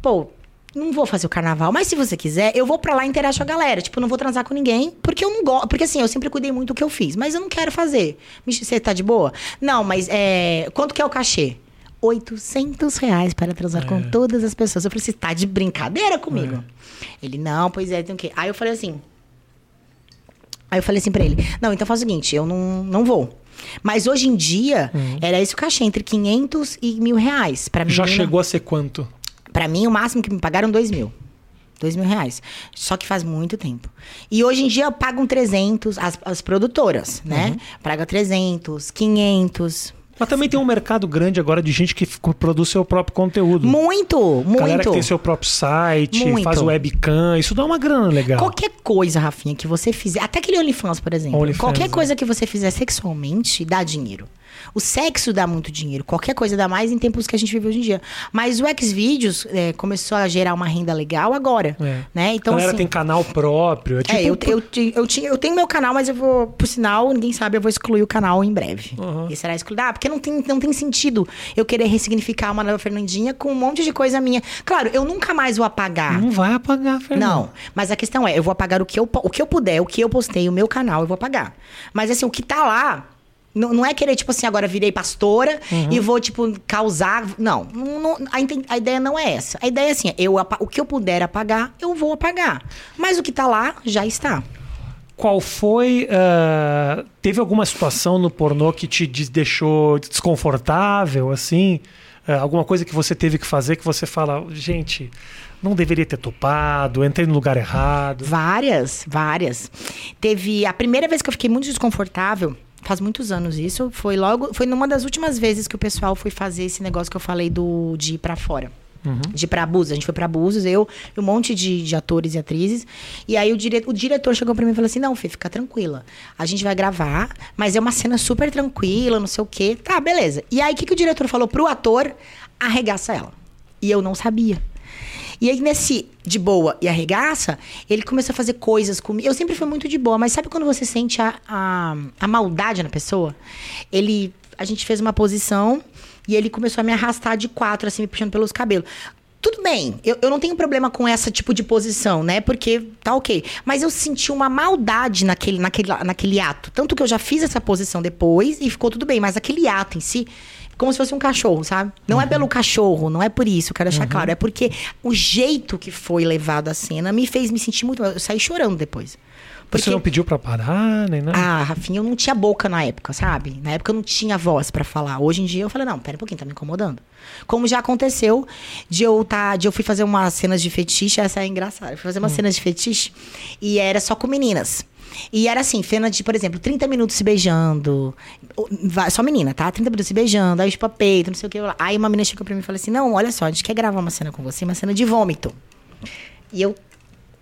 S2: pô, não vou fazer o carnaval, mas se você quiser, eu vou pra lá e interajo com a galera. Tipo, não vou transar com ninguém, porque eu não gosto. Porque assim, eu sempre cuidei muito do que eu fiz, mas eu não quero fazer. Você tá de boa? Não, mas é. Quanto que é o cachê? 800 reais para transar com todas as pessoas. Eu falei, você tá de brincadeira comigo? Ele, não, pois é, tem o quê? Aí eu falei assim. Aí eu falei assim pra ele: Não, então faz o seguinte, eu não, não vou. Mas hoje em dia, era esse o cachê, entre 500 e mil reais. Pra
S1: Já
S2: menina-
S1: chegou a ser quanto?
S2: Pra mim, o máximo que me pagaram, dois mil. Dois mil reais. Só que faz muito tempo. E hoje em dia pagam 300, as, as produtoras, né? Paga 300, 500.
S1: Mas também tem um mercado grande agora de gente que produz seu próprio conteúdo.
S2: Muito, muito.
S1: Galera que tem seu próprio site,
S2: Muito.
S1: faz webcam, isso dá uma grana legal.
S2: Qualquer coisa, Rafinha, que você fizer, até aquele OnlyFans, por exemplo.
S1: OnlyFans,
S2: qualquer
S1: é.
S2: coisa que você fizer sexualmente dá dinheiro. O sexo dá muito dinheiro. Qualquer coisa dá mais em tempos que a gente vive hoje em dia. Mas o Xvideos é, começou a gerar uma renda legal agora.
S1: É.
S2: Né? Então,
S1: a galera
S2: assim,
S1: tem canal próprio. É tipo,
S2: É, eu, eu, eu, tinha- eu tenho meu canal, mas eu vou, por sinal, ninguém sabe, eu vou excluir o canal em breve.
S1: Uhum.
S2: E será excluído? Ah, porque não tem, não tem sentido eu querer ressignificar uma nova Fernandinha com um monte de coisa minha. Claro, eu nunca mais vou apagar.
S1: Não vai apagar, Fernando.
S2: Não, mas a questão é, eu vou apagar o que eu, o que eu puder, o que eu postei, o meu canal, eu vou apagar. Mas assim, o que tá lá, não, não é querer, tipo assim, agora virei pastora e vou, tipo, causar. Não, não- a, a ideia não é essa. A ideia é assim, eu, o que eu puder apagar, eu vou apagar. Mas o que tá lá, já está.
S1: Qual foi. ah, teve alguma situação no pornô que te deixou desconfortável, assim? Ah, alguma coisa que você teve que fazer que você fala, gente, não deveria ter topado, entrei no lugar errado.
S2: Várias, várias. Teve. A primeira vez que eu fiquei muito desconfortável, faz muitos anos isso, foi logo. Foi numa das últimas vezes que o pessoal foi fazer esse negócio que eu falei do de ir pra fora. De ir pra Abusos. A gente foi pra Abusos, eu e um monte de, de atores e atrizes. E aí o, dire, o diretor chegou pra mim e falou assim: Não, Fê, fica tranquila. A gente vai gravar, mas é uma cena super tranquila, não sei o quê. Tá, beleza. E aí o que, que o diretor falou pro ator? Arregaça ela. E eu não sabia. E aí, nesse de boa e arregaça, ele começou a fazer coisas comigo. Eu sempre fui muito de boa, mas sabe quando você sente a, a, a maldade na pessoa? Ele. A gente fez uma posição e ele começou a me arrastar de quatro, assim, me puxando pelos cabelos. Tudo bem, eu, eu não tenho problema com essa tipo de posição, né? Porque tá ok. Mas eu senti uma maldade naquele, naquele, naquele ato. Tanto que eu já fiz essa posição depois e ficou tudo bem, mas aquele ato em si como se fosse um cachorro, sabe? Não é pelo cachorro, não é por isso, eu quero deixar claro. É porque o jeito que foi levado a cena me fez me sentir muito. Eu saí chorando depois. Porque,
S1: Você não pediu pra parar, nem nada?
S2: ah, Rafinha, eu não tinha boca na época, sabe? Na época eu não tinha voz pra falar. Hoje em dia eu falei, não, pera um pouquinho, tá me incomodando. Como já aconteceu de eu tá, de eu fui fazer umas cenas de fetiche, essa é engraçada. Eu fui fazer umas cenas de fetiche e era só com meninas. E era assim, cena de, por exemplo, 30 minutos se beijando. Só menina, tá? 30 minutos se beijando, aí chupa peito, não sei o que. Aí uma menina chegou pra mim e falou assim: Não, olha só, a gente quer gravar uma cena com você, uma cena de vômito. E eu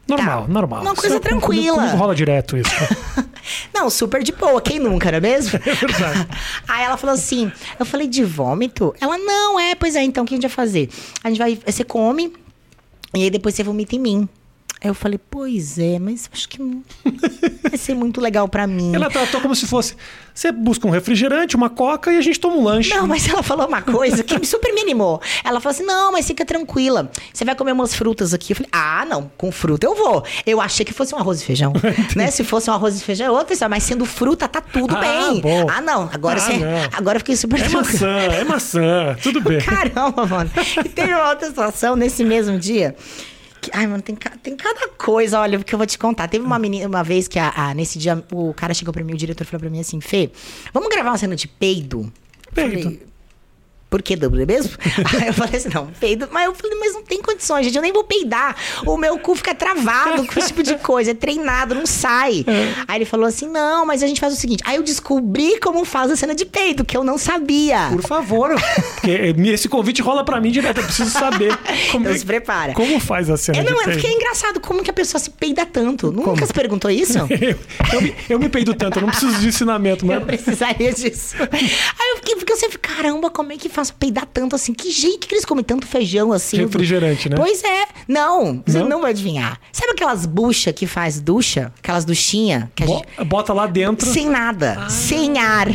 S1: normal,
S2: tá.
S1: normal.
S2: Uma coisa
S1: Isso é-
S2: tranquila.
S1: Comigo rola direto isso.
S2: Não, super de boa, quem nunca, não é mesmo?
S1: É verdade.
S2: Aí ela falou assim, eu falei, de vômito? Ela, não, é, pois é, então o que a gente vai fazer? A gente vai, você come, e aí depois você vomita em mim. Aí eu falei, pois é, mas acho que vai ser muito legal pra mim.
S1: Ela tratou como se fosse. Você busca um refrigerante, uma coca e a gente toma um lanche.
S2: Não, mas ela falou uma coisa que super me animou. Ela falou assim: não, mas fica tranquila. Você vai comer umas frutas aqui. Eu falei, ah, não, com fruta eu vou. Eu achei que fosse um arroz e feijão. né? Se fosse um arroz e feijão, é outra pessoa, mas sendo fruta, tá tudo
S1: Ah,
S2: bem.
S1: bom.
S2: Ah, não. Agora
S1: Ah,
S2: você.
S1: não.
S2: Agora eu fiquei super
S1: É maçã, é maçã. Tudo bem.
S2: Caramba, mano. E teve uma outra situação nesse mesmo dia. Ai, mano, tem, tem cada coisa, olha, que eu vou te contar. Teve uma menina, uma vez que a, a- nesse dia o cara chegou pra mim, o diretor falou pra mim assim: Fê, vamos gravar uma cena de peido?
S1: Peido.
S2: Falei, por que dublo mesmo? Aí eu falei assim, não, peido. Mas eu falei, mas não tem condições, gente. Eu nem vou peidar. O meu cu fica travado com esse tipo de coisa. É treinado, não sai. Aí ele falou assim, não, mas a gente faz o seguinte. Aí eu descobri como faz a cena de peido, que eu não sabia.
S1: Por favor. Porque esse convite rola pra mim direto. Eu preciso saber. Como,
S2: Então
S1: é-
S2: se prepara.
S1: como faz a cena
S2: É,
S1: de
S2: não, é
S1: peido.
S2: porque é engraçado como que a pessoa se peida tanto. Nunca se perguntou isso?
S1: Eu, eu me, eu me peido tanto, eu não preciso de ensinamento,
S2: Eu
S1: mas.
S2: precisaria disso. Aí eu fiquei, porque eu sempre, caramba, como é que faz peidar tanto assim? Que jeito que eles comem tanto feijão assim?
S1: Refrigerante, né?
S2: Pois é. Não, você
S1: Não?
S2: não, vai adivinhar. Sabe aquelas buchas que faz ducha? Aquelas duchinhas que a
S1: Bo-
S2: gente...
S1: Bota lá dentro.
S2: Sem nada, sem ar.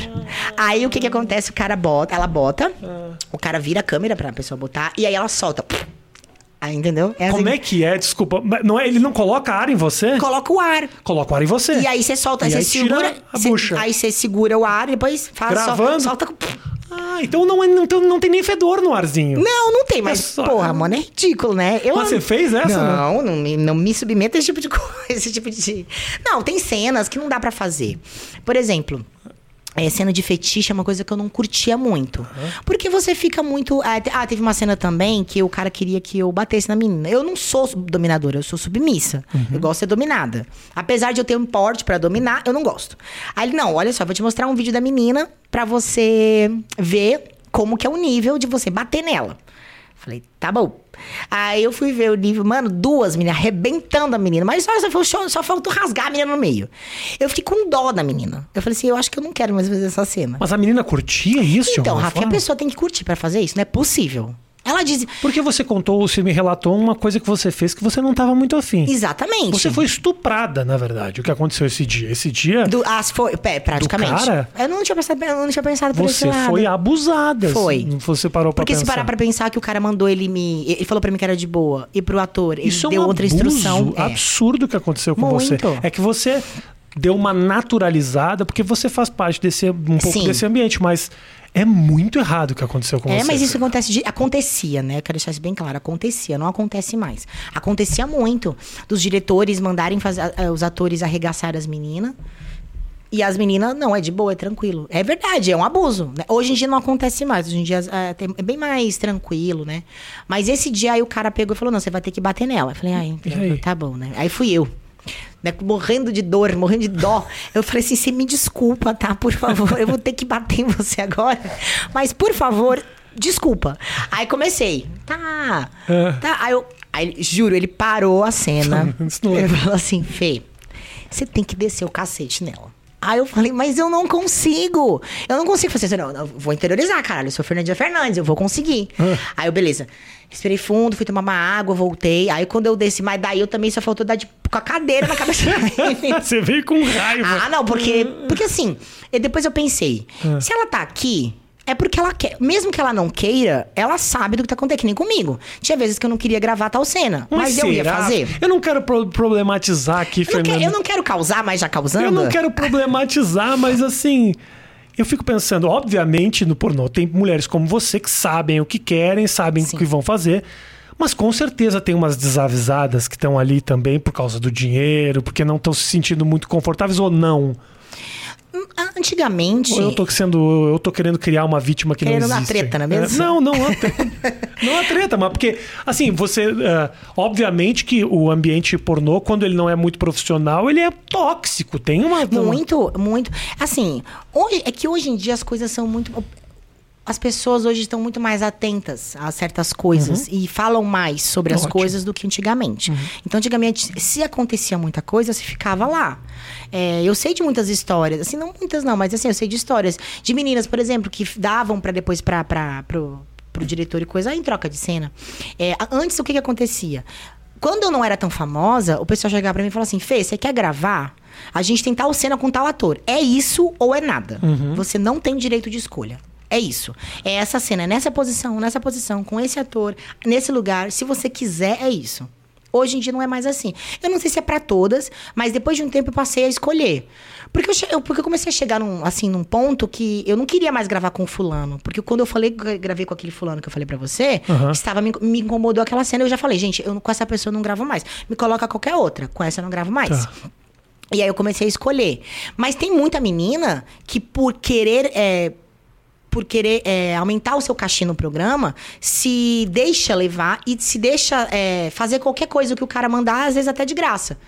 S2: Aí o que que acontece? O cara bota, ela bota, o cara vira a câmera pra pessoa botar e aí ela solta. Aí, entendeu? É
S1: Como
S2: assim.
S1: é que é? Desculpa. Não é, ele não coloca ar em você?
S2: Coloca o ar.
S1: Coloca o ar em você.
S2: E aí você solta,
S1: E
S2: você
S1: aí
S2: segura.
S1: a
S2: você-
S1: bucha.
S2: aí você segura o ar e depois faz
S1: Gravando?
S2: solta.
S1: Ah, então não, é, não, tem- não tem nem fedor no arzinho.
S2: Não, não tem, mas,
S1: É só-
S2: porra, mano, é ridículo, né? Eu,
S1: Mas você fez essa, né?
S2: Não, não me, não me submeta a esse tipo de coisa, esse tipo de... Não, tem cenas que não dá pra fazer. Por exemplo... É, cena de fetiche é uma coisa que eu não curtia muito. Porque você fica muito. Ah, ah, teve uma cena também que o cara queria que eu batesse na menina. Eu não sou dominadora, eu sou submissa. Eu gosto de ser dominada. Apesar de eu ter um porte pra dominar, eu não gosto. Aí ele, não, olha só, vou te mostrar um vídeo da menina pra você ver como que é o nível de você bater nela. Falei, tá bom. Aí eu fui ver o nível, mano, duas meninas arrebentando a menina. Mas só, só, só, só faltou rasgar a menina no meio. Eu fiquei com dó da menina. Eu falei assim, eu acho que eu não quero mais fazer essa cena.
S1: Mas a menina curtia isso
S2: Então, Rafa, a pessoa tem que curtir pra fazer isso, não é possível. Ela diz.
S1: Porque você contou, você me relatou uma coisa que você fez que você não estava muito afim.
S2: Exatamente.
S1: Você foi estuprada, na verdade, o que aconteceu esse dia. Esse dia,
S2: Do, as foi, é, praticamente.
S1: cara?
S2: Eu não tinha pensado, eu não tinha pensado por
S1: você foi abusada.
S2: Foi.
S1: Você parou pra
S2: Porque
S1: pensar.
S2: se parar pra pensar que o cara mandou ele me. Ele falou pra mim que era de boa. E pro ator, ele
S1: Isso é
S2: deu
S1: um
S2: outra instrução. É.
S1: absurdo que aconteceu com você.
S2: Muito.
S1: É que você deu uma naturalizada, porque você faz parte desse um pouco
S2: Sim.
S1: desse ambiente, mas é muito errado o que aconteceu com
S2: É,
S1: você.
S2: mas isso acontece de, acontecia, né? Eu quero deixar isso bem claro. Acontecia, não acontece mais. Acontecia muito dos diretores mandarem fazer, os atores arregaçar as meninas. E as meninas, não, é de boa, é tranquilo. É verdade, é um abuso. né? Hoje em dia não acontece mais. Hoje em dia tem- é bem mais tranquilo, né? Mas esse dia aí o cara pegou e falou: não, você vai ter que bater nela. Eu falei, ai,
S1: E aí?
S2: tá bom, né? Aí fui eu. Né, morrendo de dor, morrendo de dó. Eu falei assim: você me desculpa, tá? Por favor, eu vou ter que bater em você agora. Mas, por favor, desculpa. Aí comecei. Tá.
S1: É.
S2: Tá. Aí eu. Aí, juro, ele parou a cena.
S1: É-
S2: Ele falou assim: Fê, você tem que descer o cacete nela. Aí eu falei, mas eu não consigo. Eu não consigo fazer isso. Não, eu vou interiorizar, caralho. Eu sou Fernandinha Fernandes, eu vou conseguir.
S1: Ah.
S2: Aí eu, beleza. Respirei fundo, fui tomar uma água, voltei. Aí quando eu desci, mas daí eu também só faltou dar de, com a cadeira na cabeça.
S1: Você veio com raiva.
S2: Ah, não, porque. Porque assim, e depois eu pensei,
S1: Ah.
S2: se ela tá aqui, é porque ela quer. Mesmo que ela não queira, ela sabe do que tá acontecendo, que nem comigo. Tinha vezes que eu não queria gravar tal cena, mas, eu ia fazer.
S1: Eu não quero pro- problematizar aqui,
S2: Eu
S1: Fernando.
S2: quero, eu não quero causar, mas já causando.
S1: Eu não quero problematizar, mas assim. Eu fico pensando, obviamente, no pornô tem mulheres como você que sabem o que querem, sabem o que vão fazer. Mas com certeza tem umas desavisadas que estão ali também por causa do dinheiro, porque não estão se sentindo muito confortáveis ou não.
S2: Antigamente.
S1: Ou eu tô sendo, eu tô querendo criar uma vítima que
S2: Querendo
S1: não
S2: dar
S1: existe.
S2: treta, não é mesmo?
S1: não, não é treta. não é treta, mas porque assim, você, eh, obviamente que o ambiente pornô, quando ele não é muito profissional, ele é tóxico, tem uma
S2: Muito, muito. Assim, hoje, é que hoje em dia as coisas são muito. As pessoas hoje estão muito mais atentas a certas coisas e falam mais sobre as
S1: Uhum. Ótimo. Uhum.
S2: coisas do que antigamente. Então, antigamente, se acontecia muita coisa, se ficava lá. É, eu sei de muitas histórias, assim, não muitas não, mas assim, eu sei de histórias de meninas, por exemplo, que davam para depois para pro, pro diretor e coisa, aí em troca de cena. É, antes, o que que acontecia? Quando eu não era tão famosa, o pessoal chegava pra mim e falava assim: Fê, você quer gravar? A gente tem tal cena com tal ator. É isso ou é nada. Você não tem direito de escolha. É isso. É essa cena, nessa posição, nessa posição, com esse ator, nesse lugar. Se você quiser, é isso. Hoje em dia não é mais assim. Eu não sei se é pra todas, mas depois de um tempo eu passei a escolher. Porque eu, porque eu comecei a chegar num, assim, num ponto que eu não queria mais gravar com o fulano. Porque quando eu falei gravei com aquele fulano que eu falei pra você,
S1: Aham.
S2: estava me, me incomodou aquela cena. Eu já falei, gente, eu com essa pessoa eu não gravo mais. Me coloca qualquer outra. Com essa eu não gravo mais.
S1: Tá.
S2: E aí eu comecei a escolher. Mas tem muita menina que por querer. é, por querer é, aumentar o seu cachê no programa, se deixa levar e se deixa é, fazer qualquer coisa que o cara mandar, às vezes até de graça.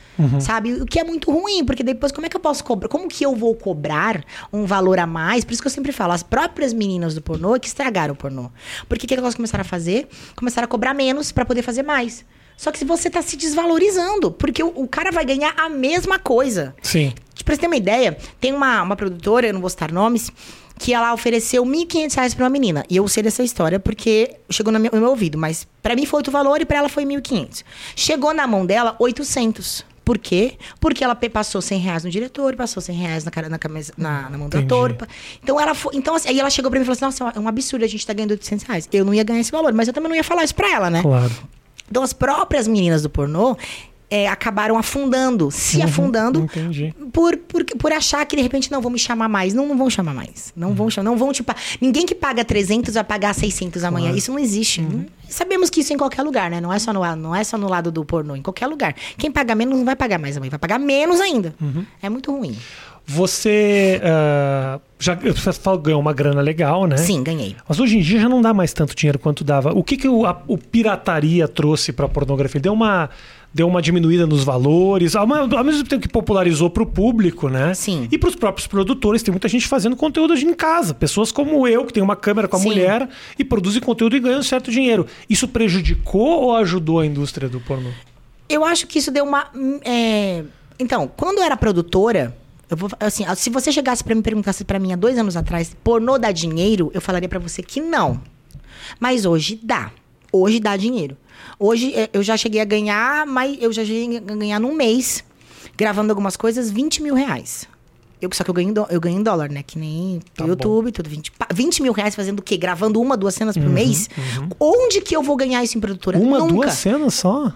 S2: Sabe? O que é muito ruim, porque depois como é que eu posso cobrar? Como que eu vou cobrar um valor a mais? Por isso que eu sempre falo, as próprias meninas do pornô é que estragaram o pornô. Porque o que elas começaram a fazer? Começaram a cobrar menos pra poder fazer mais. Só que se você tá se desvalorizando, porque o, o cara vai ganhar a mesma coisa.
S1: Sim.
S2: Pra você ter uma ideia, tem uma, uma produtora, eu não vou citar nomes, que ela ofereceu 1.500 reais pra uma menina. E eu sei dessa história porque chegou no meu, no meu ouvido. Mas pra mim foi outro valor e pra ela foi 1.500. Chegou na mão dela 800. Por quê? Porque ela passou 100 reais no diretor, passou 100 reais na, cara, na, camisa- na, na mão do
S1: Entendi.
S2: ator. pa- Então ela foi. Então, assim, aí ela chegou pra mim e falou assim: Nossa, é um absurdo a gente tá ganhando 800 reais. Eu não ia ganhar esse valor, mas eu também não ia falar isso pra ela, né?
S1: Claro.
S2: Então as próprias meninas do pornô é, acabaram afundando, se afundando
S1: entendi.
S2: por, por, por achar que de repente não vão me chamar mais. Não, não vão chamar mais. Não vão chamar, não vão tipo, ninguém que paga 300 vai pagar 600 amanhã. Isso não existe. Não- Sabemos que isso em qualquer lugar, né? Não é só no não é só no lado do pornô, em qualquer lugar. Quem paga menos não vai pagar mais amanhã, vai pagar menos ainda. É muito ruim.
S1: Você ah, já você ganhou uma grana legal, né?
S2: Sim, ganhei.
S1: Mas hoje em dia já não dá mais tanto dinheiro quanto dava. O que, que o, a- o pirataria trouxe para a pornografia? Deu uma, deu uma diminuída nos valores, ao, mesmo tempo que popularizou para o público, né?
S2: Sim.
S1: E para os próprios produtores. Tem muita gente fazendo conteúdo hoje em casa. Pessoas como eu, que tem uma câmera com a
S2: Sim.
S1: mulher e produzem conteúdo e ganham certo dinheiro. Isso prejudicou ou ajudou a indústria do pornô?
S2: Eu acho que isso deu uma. é, Então, quando eu era produtora, eu vou, assim, se você chegasse pra me perguntasse pra mim há dois anos atrás, pornô dá dinheiro, eu falaria pra você que não. Mas hoje dá. Hoje dá dinheiro. Hoje é, eu já cheguei a ganhar, mas eu já cheguei a ganhar num mês, gravando algumas coisas, 20 mil reais. Eu, só que eu ganho, eu ganho em dólar, né? Que nem
S1: Tá
S2: YouTube, tudo. 20, pa- 20 mil reais fazendo o quê? Gravando uma, duas cenas por mês? Onde que eu vou ganhar isso em produtora?
S1: Uma,
S2: Nunca.
S1: duas cenas só?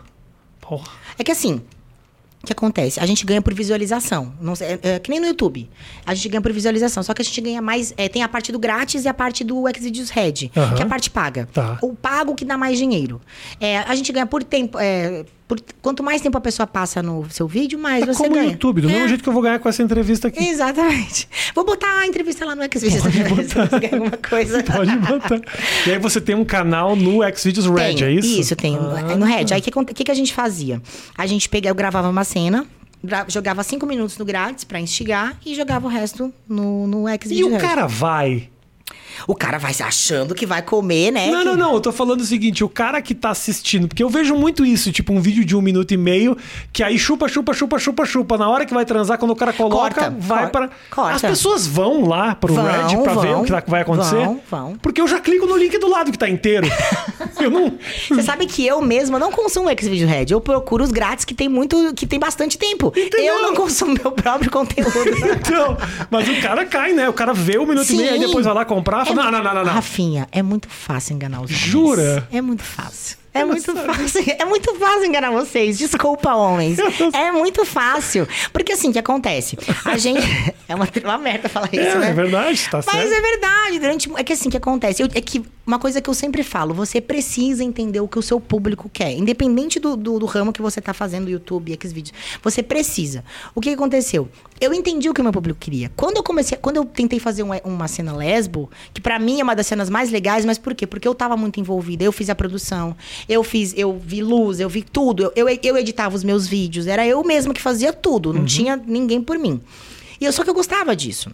S1: Porra.
S2: É que assim, o que acontece? A gente ganha por visualização. Não é, é que nem no YouTube. A gente ganha por visualização. Só que a gente ganha mais. é, tem a parte do grátis e a parte do Xvideos Red,
S1: Aham.
S2: que é a parte paga.
S1: Tá.
S2: O pago que dá mais dinheiro. É, a gente ganha por tempo. Por- quanto mais tempo a pessoa passa no seu vídeo, mais
S1: É
S2: você
S1: como o
S2: ganha.
S1: YouTube, do
S2: É.
S1: mesmo jeito que eu vou ganhar com essa entrevista aqui.
S2: Exatamente. Vou botar a entrevista lá no Xvideos.
S1: Pode
S2: Red,
S1: botar.
S2: ganha alguma coisa.
S1: Pode botar. E aí você tem um canal no Xvideos Red,
S2: Tem,
S1: é isso?
S2: Isso, tem.
S1: Ah.
S2: No Red. Aí o que, que, que a gente fazia? A gente pegava, eu gravava uma cena, jogava cinco minutos no grátis pra instigar e jogava o resto no, no
S1: E
S2: Xvideos
S1: o
S2: Red.
S1: cara vai.
S2: O cara vai se achando que vai comer, né?
S1: Não,
S2: que-
S1: não, não. Eu tô falando o seguinte: o cara que tá assistindo, porque eu vejo muito isso, tipo um vídeo de um minuto e meio, que aí chupa, chupa, chupa, chupa, chupa. Na hora que vai transar, quando o cara coloca,
S2: Corta,
S1: vai para. As pessoas vão lá pro
S2: Vão,
S1: Red pra ver
S2: vão,
S1: o que tá- vai acontecer.
S2: vão, vão.
S1: Porque eu já clico no link do lado que tá inteiro. eu não.
S2: Você sabe que eu mesma não consumo Xvideos Red. Eu procuro os grátis que tem muito, que tem bastante tempo.
S1: Entendeu?
S2: Eu não consumo meu próprio conteúdo.
S1: Então, mas o cara cai, né? O cara vê o minuto e meio, aí
S2: Sim.
S1: depois vai lá comprar.
S2: É
S1: não, não, não, não.
S2: Rafinha, é muito fácil enganar os homens.
S1: Jura?
S2: É muito fácil. É muito fácil. É muito fácil enganar vocês. Desculpa, homens. É muito fácil. Porque assim, o que acontece? A gente. É uma, uma merda falar isso,
S1: É,
S2: né?
S1: é verdade, tá
S2: Mas
S1: certo.
S2: é verdade. Durante, é que assim, o que acontece? Eu- é que uma coisa que eu sempre falo, você precisa entender o que o seu público quer. Independente do, do, do ramo que você tá fazendo, YouTube, Xvideos. Você precisa. O que aconteceu? Eu entendi o que o meu público queria. Quando eu comecei, quando eu tentei fazer um- uma cena lesbo, que pra mim é uma das cenas mais legais, mas por quê? Porque eu tava muito envolvida. Eu fiz a produção, eu fiz, eu vi luz, eu vi tudo. Eu, eu, eu editava os meus vídeos. Era eu mesma que fazia tudo. Não tinha ninguém por mim. E eu só que eu gostava disso.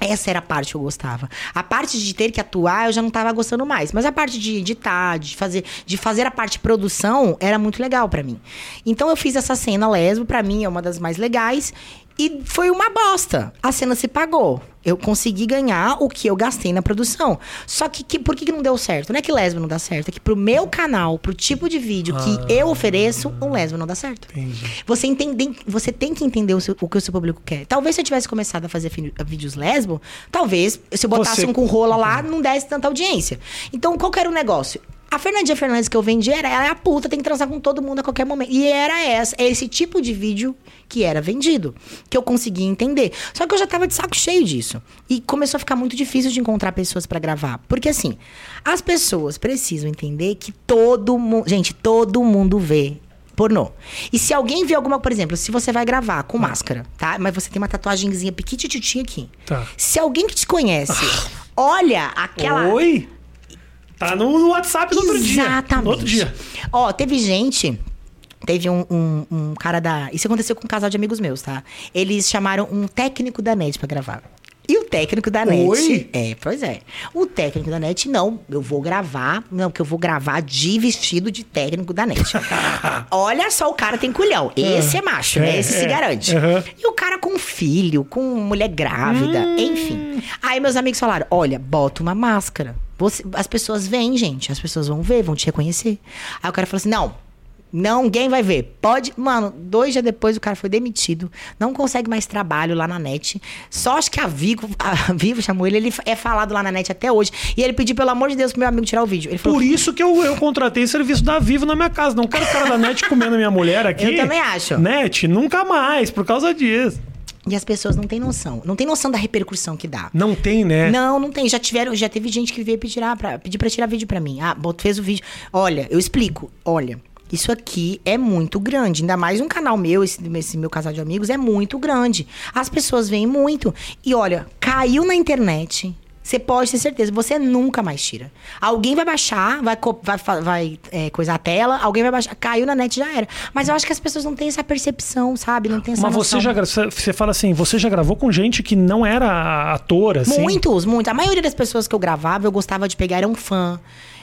S2: Essa era a parte que eu gostava. A parte de ter que atuar, eu já não tava gostando mais. Mas a parte de editar, de fazer, de fazer a parte de produção, era muito legal pra mim. Então eu fiz essa cena lesbo, pra mim é uma das mais legais. E foi uma bosta. A cena se pagou. Eu consegui ganhar o que eu gastei na produção. Só que, que por que, que não deu certo? Não é que lesbo não dá certo, é que pro meu canal, pro tipo de vídeo que eu ofereço, um lesbo não dá certo.
S1: Entendi.
S2: Você, entende, você tem que entender o, seu- o que o seu público quer. Talvez se eu tivesse começado a fazer vídeos lesbo, talvez se eu botasse
S1: Você-
S2: um com rola lá, não desse tanta audiência. Então, qual que era o negócio? A Fernandinha Fernandes que eu vendi era ela é a puta, tem que transar com todo mundo a qualquer momento. E era essa, esse tipo de vídeo que era vendido, que eu conseguia entender. Só que eu já tava de saco cheio disso. E começou a ficar muito difícil de encontrar pessoas pra gravar. Porque assim, as pessoas precisam entender que todo mundo. Gente, todo mundo vê pornô. E se alguém vê alguma, por exemplo, se você vai gravar com máscara, tá? Mas você tem uma tatuagemzinha piquitititinha aqui.
S1: Tá.
S2: Se alguém que te conhece olha aquela.
S1: Oi? Tá no, WhatsApp no outro dia.
S2: Exatamente.
S1: No outro dia.
S2: Ó, teve gente. Teve um, um, um cara da. Isso aconteceu com um casal de amigos meus, tá? Eles chamaram um técnico da net pra gravar. E o técnico da net.
S1: Oi?
S2: É, pois é. O técnico da net, não, eu vou gravar. Não, porque eu vou gravar de vestido de técnico da net. Olha só, o cara tem culhão. Esse é macho, né?
S1: É,
S2: Esse se
S1: é.
S2: garante.
S1: Aham.
S2: E o cara com filho, com mulher grávida,
S1: Hum.
S2: enfim. Aí meus amigos falaram: olha, bota uma máscara. Você- as pessoas vêm, gente. As pessoas vão ver, vão te reconhecer. Aí o cara falou assim: não. Não, ninguém vai ver. Pode. Mano, dois dias depois o cara foi demitido. Não consegue mais trabalho lá na net. Só acho que a Vivo, a Vivo chamou ele. Ele é falado lá na net até hoje. E ele pediu, pelo amor de Deus, pro meu amigo tirar o vídeo. Falou.
S1: Por isso que eu, eu contratei serviço da Vivo na minha casa. Não quero o cara da net comendo a minha mulher aqui.
S2: Eu também acho.
S1: Net, nunca mais, por causa disso.
S2: E as pessoas não têm noção. Não tem noção da repercussão que dá.
S1: Não tem, né?
S2: Não, não tem. Já tiveram, já teve gente que veio pedir pra, pedir pra tirar vídeo pra mim. Ah, fez o vídeo. Olha, eu explico. Olha, isso aqui é muito grande. Ainda mais um canal meu, esse, esse meu casal de amigos, é muito grande. As pessoas veem muito. E olha, caiu na internet. Você pode ter certeza, você nunca mais tira. Alguém vai baixar, vai, vai, vai é, coisar a tela, alguém vai baixar. Caiu na net, já era. Mas eu acho que as pessoas não têm essa percepção, sabe? Não tem essa
S1: Mas
S2: noção.
S1: você já você fala assim, você já gravou com gente que não era ator, assim?
S2: Muitos, muitos. A maioria das pessoas que eu gravava, eu gostava de pegar, era um fã.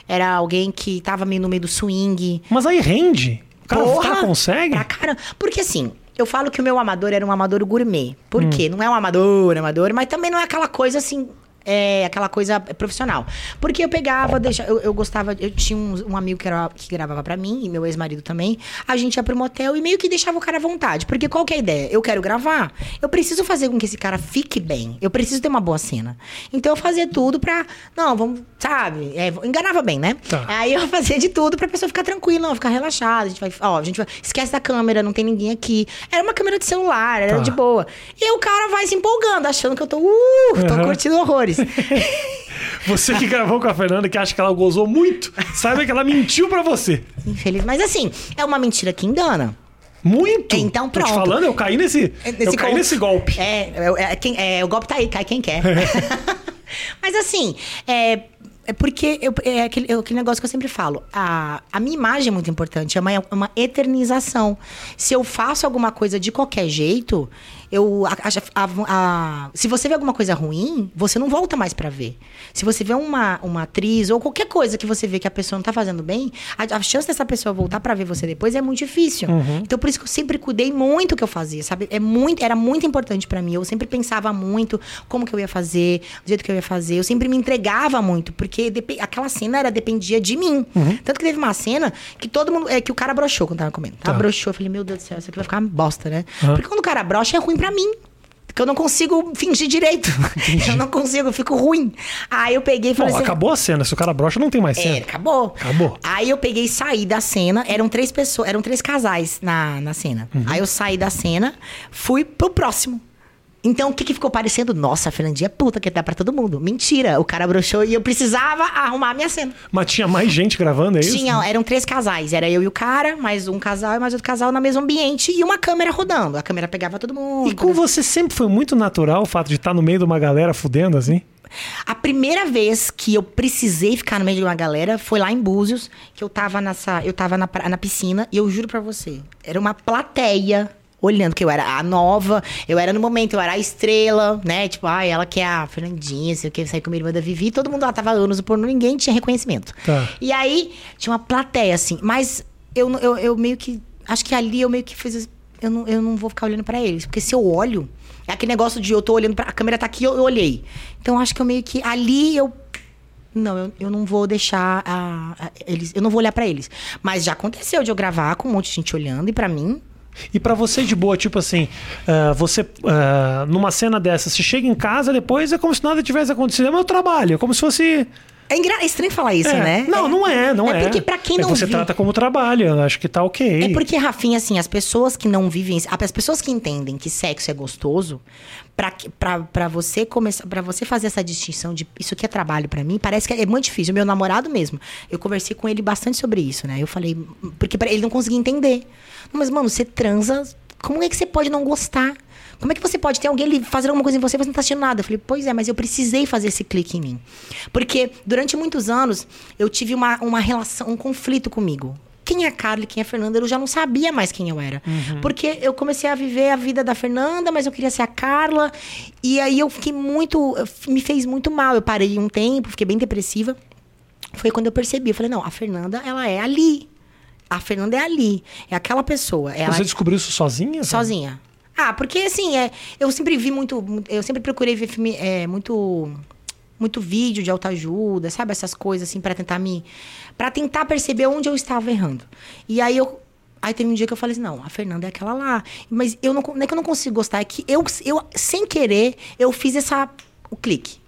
S2: Era alguém que tava meio no meio do swing.
S1: Mas aí rende. O cara, o cara consegue?
S2: Pra caramba. Porque assim, eu falo que o meu amador era um amador gourmet. Por
S1: Hum.
S2: quê? Não é um amador, amador, mas também não é aquela coisa assim. É aquela coisa profissional. Porque eu pegava, deixa, eu, eu gostava, eu tinha um, um amigo que, era, que gravava pra mim, e meu ex-marido também. A gente ia pro motel e meio que deixava o cara à vontade. Porque qual que é a ideia? Eu quero gravar, eu preciso fazer com que esse cara fique bem. Eu preciso ter uma boa cena. Então eu fazia tudo pra. Não, vamos, sabe? É, enganava bem, né?
S1: Tá.
S2: Aí eu fazia de tudo pra pessoa ficar tranquila, não, ficar relaxada. A gente vai, ó, a gente vai, esquece da câmera, não tem ninguém aqui. Era uma câmera de celular, era
S1: Tá.
S2: de boa. E o cara vai se empolgando, achando que eu tô, uh, tô
S1: Aham.
S2: curtindo horrores.
S1: Você que gravou com a Fernanda, que acha que ela gozou muito, saiba que ela mentiu pra você.
S2: Infeliz. Mas assim, é uma mentira que engana.
S1: Muito.
S2: Então,
S1: Tô te
S2: pronto.
S1: falando, eu caí nesse, eu caí nesse golpe.
S2: É, é, é, quem- é, o golpe tá aí, cai quem quer. Mas assim, é, é porque eu- é aquele, é aquele negócio que eu sempre falo. A, a minha imagem é muito importante, é uma, é uma eternização. Se eu faço alguma coisa de qualquer jeito, eu a- a- a- se você vê alguma coisa ruim, você não volta mais pra ver. Se você vê uma, uma atriz ou qualquer coisa que você vê que a pessoa não tá fazendo bem, a, chance dessa pessoa voltar pra ver você depois é muito difícil. Então por isso que eu sempre cuidei muito o que eu fazia, sabe? É muito, era muito importante pra mim. Eu sempre pensava muito como que eu ia fazer, do jeito que eu ia fazer. Eu sempre me entregava muito, porque aquela cena era dependia de mim. Tanto que teve uma cena que todo mundo, é que o cara broxou quando tava comendo. Tá?
S1: Tá.
S2: Broxou, eu falei, meu Deus do céu, isso aqui vai ficar uma bosta, né? Porque quando o cara brocha é ruim pra mim. Porque eu não consigo fingir direito. eu não consigo, eu fico ruim. Aí eu peguei e falei
S1: Bom,
S2: assim.
S1: acabou a cena. Se o cara brocha, não tem mais
S2: É,
S1: cena.
S2: acabou.
S1: Acabou.
S2: Aí eu peguei e saí da cena. Eram três pessoas, eram três casais na, na cena.
S1: Uhum.
S2: Aí eu saí da cena, fui pro próximo. Então, o que, que ficou parecendo? Nossa, a Fernandinha é puta, que dá pra todo mundo. Mentira, o cara broxou e eu precisava arrumar a minha cena.
S1: Mas tinha mais gente gravando, é isso?
S2: Tinha, eram três casais. Era eu e o cara, mais um casal e mais outro casal no mesmo ambiente e uma câmera rodando. A câmera pegava todo mundo.
S1: E com você sempre foi muito natural o fato de estar no meio de uma galera fudendo assim?
S2: A primeira vez que eu precisei ficar no meio de uma galera foi lá em Búzios, que eu tava nessa, eu tava na, na piscina e eu juro pra você, era uma plateia olhando que eu era a nova, eu era no momento, eu era a estrela, né? Tipo, ai, ela que é a Fernandinha, sei o que, sair com a minha irmã da Vivi, todo mundo lá tava anos por ninguém tinha reconhecimento.
S1: Tá.
S2: E aí tinha uma plateia assim, mas eu, eu, eu meio que acho que ali eu meio que fiz eu não, eu não vou ficar olhando pra eles. Porque se eu olho, é aquele negócio de eu tô olhando pra. A câmera tá aqui, eu, eu olhei. Então acho que eu meio que. Ali eu. Não, eu, eu não vou deixar a, a- eles. Eu não vou olhar pra eles. Mas já aconteceu de eu gravar com um monte de gente olhando, e pra mim.
S1: E pra você de boa, tipo assim, ah, você ah, numa cena dessa, você chega em casa depois é como se nada tivesse acontecido. É meu trabalho, é como se fosse.
S2: É, engra... é estranho falar isso,
S1: É.
S2: né?
S1: Não,
S2: É-
S1: não é, não é.
S2: É porque pra quem
S1: É
S2: não
S1: você
S2: viu-
S1: trata como trabalho, eu acho que tá ok.
S2: É porque, Rafinha, assim, as pessoas que não vivem. As pessoas que entendem que sexo é gostoso, que- pra você começar. para você fazer essa distinção de isso aqui é trabalho pra mim, parece que é muito difícil. O meu namorado mesmo. Eu conversei com ele bastante sobre isso, né? Eu falei. Porque ele não conseguia entender. Mas, mano, você transa. Como é que você pode não gostar? Como é que você pode ter alguém fazendo alguma coisa em você e você não tá assistindo nada? Eu falei, pois é, mas eu precisei fazer esse clique em mim. Porque durante muitos anos eu tive uma, uma relação, um conflito comigo. Quem é e quem é a Fernanda, eu já não sabia mais quem eu era. Porque eu comecei a viver a vida da Fernanda, mas eu queria ser a Carla. E aí eu fiquei muito. Me fez muito mal. Eu parei um tempo, fiquei bem depressiva. Foi quando eu percebi. Eu falei, não, a Fernanda, ela é ali. A Fernanda é ali. É aquela pessoa. Ela
S1: Você descobriu isso sozinha?
S2: Sozinha. Ah, porque assim, é, eu sempre vi muito. Eu sempre procurei ver filme, é, muito. Muito vídeo de autoajuda, sabe? Essas coisas, assim, pra tentar me. para tentar perceber onde eu estava errando. E aí eu. Aí teve um dia que eu falei assim: não, a Fernanda é aquela lá. Mas eu não, não é que eu não consigo gostar, é que eu, eu sem querer, eu fiz essa. o clique.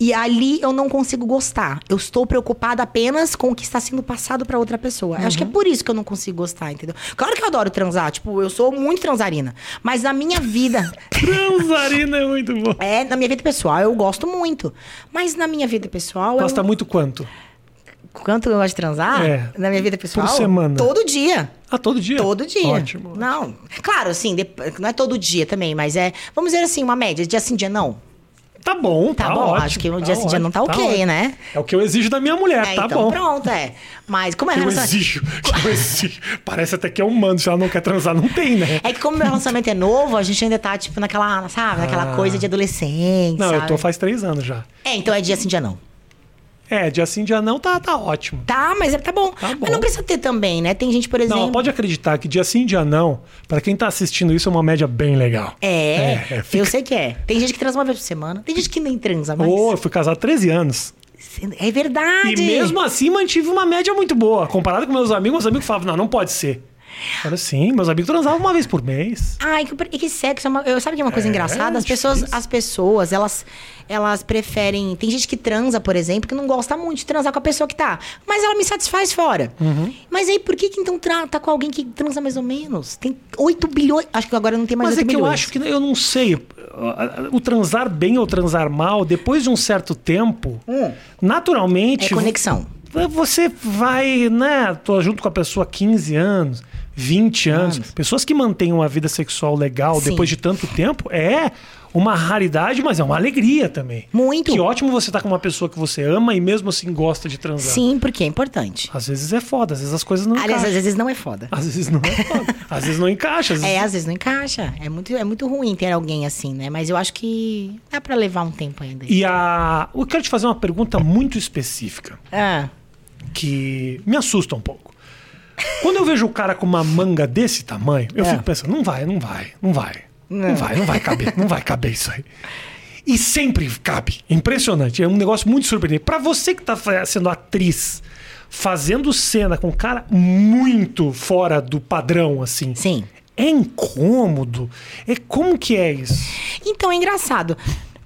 S2: E ali eu não consigo gostar. Eu estou preocupada apenas com o que está sendo passado para outra pessoa. Eu Acho que é por isso que eu não consigo gostar, entendeu? Claro que eu adoro transar, tipo, eu sou muito transarina. Mas na minha vida,
S1: Transarina é muito bom.
S2: é, na minha vida pessoal, eu gosto muito. Mas na minha vida pessoal,
S1: Gosta
S2: eu,
S1: muito quanto?
S2: quanto eu gosto de transar?
S1: É.
S2: Na minha vida pessoal?
S1: semana.
S2: Todo dia.
S1: Ah, todo dia?
S2: Todo dia.
S1: Ótimo.
S2: Não. Claro, assim, não é todo dia também, mas é, vamos dizer assim, uma média, dia sim, dia não.
S1: Tá bom, tá,
S2: Tá bom,
S1: ótimo,
S2: acho que um
S1: tá
S2: dia sim, dia não tá
S1: ótimo,
S2: ok,
S1: ótimo.
S2: né?
S1: É o que eu exijo da minha mulher,
S2: É,
S1: tá
S2: então
S1: bom.
S2: pronto, é. Mas como é
S1: Que eu exijo, que eu exijo. Parece até que é humano, se ela não quer transar, não tem, né?
S2: É que como meu relacionamento é novo, a gente ainda tá, tipo, naquela, sabe, naquela
S1: Ah.
S2: coisa de adolescente,
S1: Não,
S2: sabe?
S1: eu tô faz três anos já.
S2: É, então é dia sim, dia não.
S1: É, dia sim, dia não, tá, tá ótimo.
S2: Tá, mas é- tá bom.
S1: Tá bom.
S2: Mas não precisa ter também, né? Tem gente, por exemplo...
S1: Não, pode acreditar que dia sim, dia não, pra quem tá assistindo isso, é uma média bem legal.
S2: É,
S1: É, é, fica-
S2: eu sei que é. Tem gente que transa uma vez por semana. Tem gente que nem transa, mas...
S1: Ô, eu fui casado há 13 anos.
S2: É verdade.
S1: E mesmo assim mantive uma média muito boa. Comparado com meus amigos, meus amigos falavam, não, não pode ser. Olha sim, meus amigos transavam uma vez por mês.
S2: Ai, que, e que sexo é uma. Eu, sabe que é uma coisa
S1: É,
S2: engraçada? As pessoas,
S1: difícil.
S2: as pessoas, elas, elas preferem. Tem gente que transa, por exemplo, que não gosta muito de transar com a pessoa que tá. Mas ela me satisfaz fora.
S1: Uhum.
S2: Mas aí, por que, que então tra- tá com alguém que transa mais ou menos? Tem 8 bilhões. Acho que agora não tem mais
S1: Mas
S2: 8
S1: é que eu
S2: bilhões.
S1: acho que eu não sei. O transar bem ou transar mal, depois de um certo tempo, naturalmente.
S2: É conexão.
S1: Você vai, né? Tô junto com a pessoa há 15 anos, 20 anos. Pessoas que mantêm uma vida sexual legal
S2: Sim.
S1: depois de tanto tempo é uma raridade, mas é uma alegria também.
S2: Muito.
S1: Que ótimo você tá com uma pessoa que você ama e mesmo assim gosta de transar.
S2: Sim, porque é importante.
S1: Às vezes é foda, às vezes as coisas não
S2: Aliás, às
S1: encaixam.
S2: vezes não é foda.
S1: Às vezes não é foda. às vezes não encaixa. Às vezes...
S2: É, às vezes não encaixa. É muito, é muito ruim ter alguém assim, né? Mas eu acho que dá pra levar um tempo ainda.
S1: E a. Eu quero te fazer uma pergunta muito específica,
S2: Ah,
S1: que me assusta um pouco. Quando eu vejo o cara com uma manga desse tamanho, eu
S2: É.
S1: fico pensando, não vai, não vai, não vai. Não,
S2: Não.
S1: vai, não vai caber, não vai caber isso aí. E sempre cabe. Impressionante. É um negócio muito surpreendente. Pra você que tá sendo atriz, fazendo cena com um cara muito fora do padrão, assim.
S2: sim.
S1: É incômodo? É como que é isso?
S2: Então é engraçado.